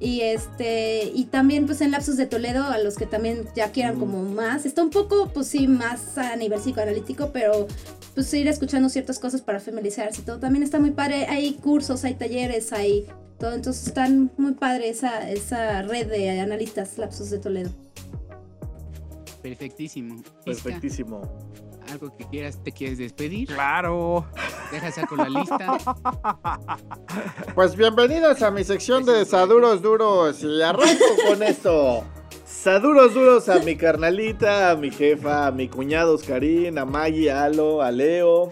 Y este, y también pues en Lapsus de Toledo, a los que también ya quieran como más, está un poco, pues sí, más a nivel psicoanalítico, pero pues ir escuchando ciertas cosas para familiarizarse y todo. También está muy padre, hay cursos, hay talleres, hay todo, entonces están muy padre esa, esa red de analistas Lapsus de Toledo. Perfectísimo. Isca, Perfectísimo. Algo que quieras, te quieres despedir. Claro. Deja saco la lista. [laughs] Pues bienvenidos a mi sección de Saduros Duros y arranco con esto. Saduros Duros a mi carnalita, a mi jefa, a mi cuñado Oscarín, a Maggie, a Alo, a Leo,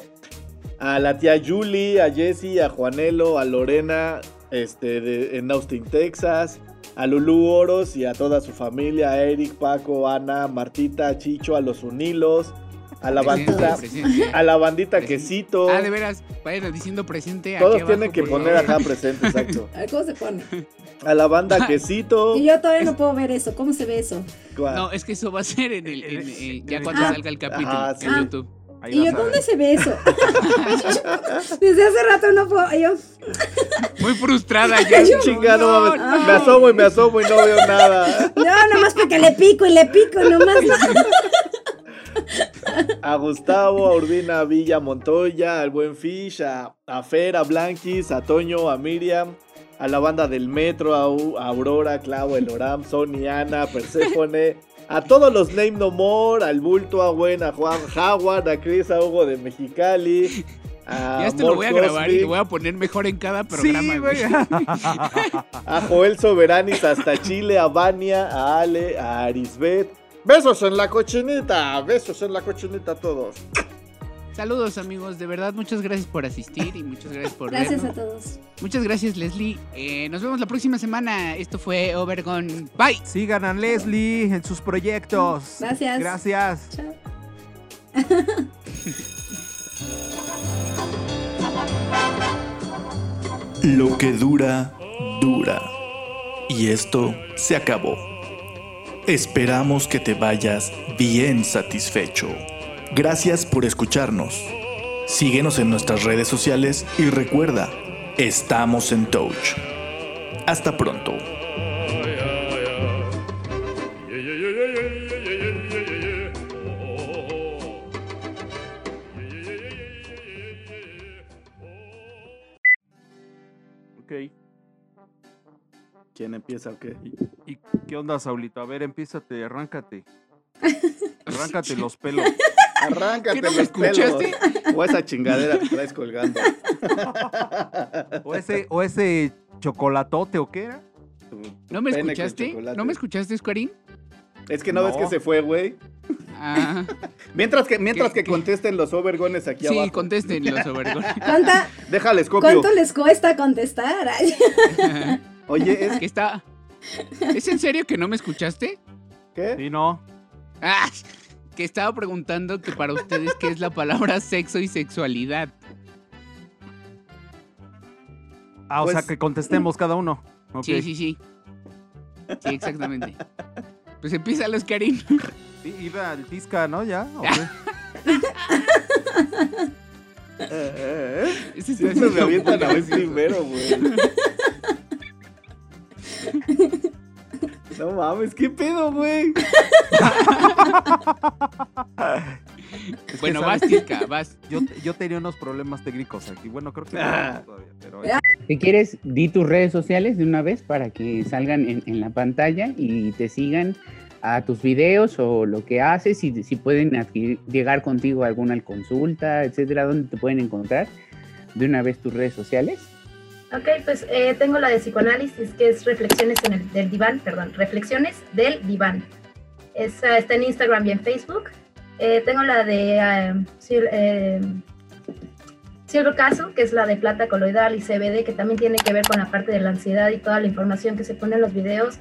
a la tía Julie, a Jessie, a Juanelo, a Lorena, este, de- en Austin, Texas, a Lulú Oros y a toda su familia, a Eric, Paco, Ana, Martita, Chicho, a los Unilos, a la bandita, presente. a la bandita Presente. Quesito. Ah, de veras, vayan diciendo presente. aquí Todos abajo, tienen que poner favor. acá presente, exacto. [laughs] A ver, ¿cómo se pone? A la banda [laughs] Quesito. Y yo todavía no puedo ver eso. ¿Cómo se ve eso? ¿Cuál? No, es que eso va a ser en el, en- en- ya cuando Ah. salga el capítulo Ah, sí. en YouTube. Ahí ¿Y yo dónde se ve eso? [laughs] Desde hace rato no puedo. Yo, Muy frustrada ya. Chinga, no. Me asomo y me asomo y no veo nada. no, nomás porque le pico y le pico, nomás. [laughs] A Gustavo, a Urbina, a Villa, Montoya, al Buen Fish, a, a Fer, a Blanquis, a Toño, a Miriam, a la banda del Metro, a, U- a Aurora, Clau, Eloram, Sony, Ana, Perséfone, a todos los Name No More, al Bulto, a Gwen, a Juan Howard, a Chris, a Hugo de Mexicali. A [laughs] Ya esto lo voy a grabar y lo voy a poner mejor en cada programa. Sí, güey. [laughs] A Joel Soberanis hasta Chile, a Vania, a Ale, a Arisbet. Besos en la cochinita, besos en la cochinita a todos. Saludos amigos, de verdad muchas gracias por asistir y muchas gracias por Gracias a vernos. todos. Muchas gracias Leslie. Eh, nos vemos la próxima semana. Esto fue Overgon. Bye. Sigan a Leslie en sus proyectos. Gracias. Gracias. Chao. [laughs] Lo que dura, dura. Y esto se acabó. Esperamos que te vayas bien satisfecho. Gracias por escucharnos. Síguenos en nuestras redes sociales y recuerda, estamos en Touch. Hasta pronto. ¿Quién empieza o qué? ¿Y qué onda, Saulito? A ver, empiézate, arráncate. [laughs] Arráncate los [laughs] pelos. Arráncate ¿Qué no me los pelos. escuchaste? O esa chingadera que traes colgando. [laughs] O ese, o ese chocolatote, ¿o qué era? ¿No me escuchaste? ¿No me escuchaste, Squarín? Es que no, ves que se fue, güey. Ah, Mientras que, mientras ¿Qué- que contesten los overgones aquí sí, abajo. contesten los overgones. ¿Cuánta- Déjales copio. ¿Cuánto les cuesta contestar? Oye, [laughs] ¿es que está... ¿Es en serio que no me escuchaste? qué? Sí, no. Ah, que estaba preguntando que para ustedes qué es la palabra sexo y sexualidad. Ah, o Pues- sea, que contestemos cada uno. Sí, sí, sí. Sí, exactamente. Pues empieza los Karim. Sí, iba al Tisca, ¿no? ¿Ya? ¿O qué? [laughs] Eh, eh, eh. Siempre me avientan a gracioso. primero, güey. No mames, ¿qué pedo, güey? Es que, Bueno, ¿sabes? vas, Tika, vas. Yo, yo tenía unos problemas técnicos aquí. Bueno, creo que no Ah. todavía, pero Si quieres, di tus redes sociales de una vez para que salgan en, en la pantalla y te sigan a tus videos o lo que haces y si pueden adquirir- llegar contigo a alguna consulta, etcétera, ¿dónde te pueden encontrar? De una vez tus redes sociales. Ok, pues eh, tengo la de psicoanálisis, que es Reflexiones en el, del Diván, perdón, Reflexiones del Diván. Está en Instagram y en Facebook. Eh, tengo la de eh, Sil- eh, Silver Caso, que es la de plata coloidal y CBD, que también tiene que ver con la parte de la ansiedad y toda la información que se pone en los videos.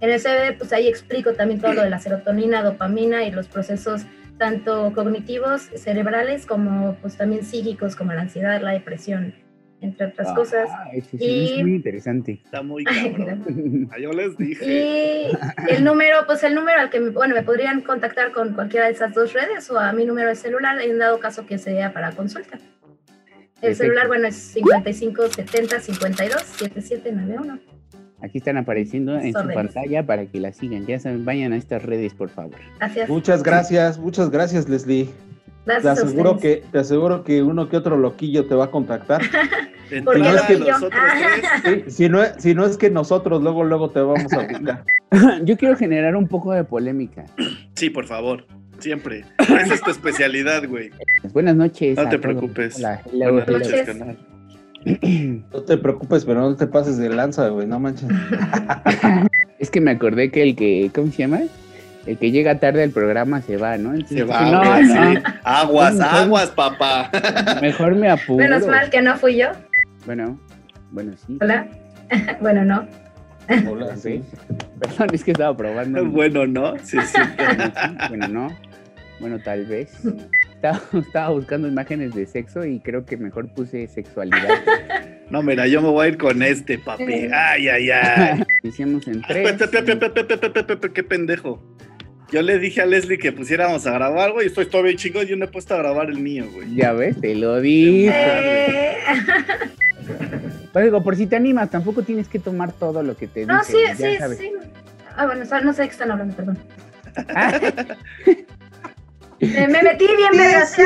En el CBD, pues ahí explico también todo lo de la serotonina, dopamina y los procesos tanto cognitivos, cerebrales, como pues también psíquicos, como la ansiedad, la depresión, entre otras cosas. Ah, ese sí, Y- es muy interesante. Está muy [laughs] cabrón. Ah, Yo les dije. Y el [laughs] número, pues el número al que, me- bueno, me podrían contactar con cualquiera de esas dos redes o a mi número de celular en dado caso que sea para consulta. El Perfecto. celular, bueno, es 55 70 52 7791. Aquí están apareciendo en su pantalla para que la sigan. Ya saben, vayan a estas redes, por favor. Gracias. Muchas gracias, muchas gracias, Leslie. Te Gracias aseguro que, te aseguro que uno que otro loquillo te va a contactar. De ¿Por qué entrada, lo pillo? nosotros [laughs] si, no, es- si no es que nosotros luego, luego te vamos a buscar. [laughs] Yo quiero generar un poco de polémica. Sí, por favor. Siempre. Esa es tu especialidad, güey. Buenas noches. No te preocupes. Hola, hello, Buenas noches. canal. No te preocupes, pero no te pases de lanza, güey, no manches. [laughs] Es que me acordé que el que, ¿cómo se llama? el que llega tarde al programa se va, ¿no? Entonces, se va. Sí. Aguas, aguas, papá. Mejor me apuro. Menos mal que no fui yo. Bueno, bueno, sí. Hola. bueno, no. Hola, sí. Perdón, es que estaba probando. Bueno, no. Sí, sí. bueno, no. Bueno, tal vez. Estaba, buscando imágenes de sexo y creo que mejor puse sexualidad. No, mira, yo me voy a ir con este, papi. Ay, ay, ay. Hicimos en tres. Qué pendejo. Yo le dije a Leslie que pusiéramos a grabar, güey. Estoy todo bien chingón. Yo no he puesto a grabar el mío, güey. Ya ves, te lo dije. Eh, Pero digo, por si te animas, tampoco tienes que tomar todo lo que te no, dicen. sí, ya sí, sabes. sí. Ah, bueno, no sé de qué están hablando, perdón. Ah, Eh, me metí bien, vergas.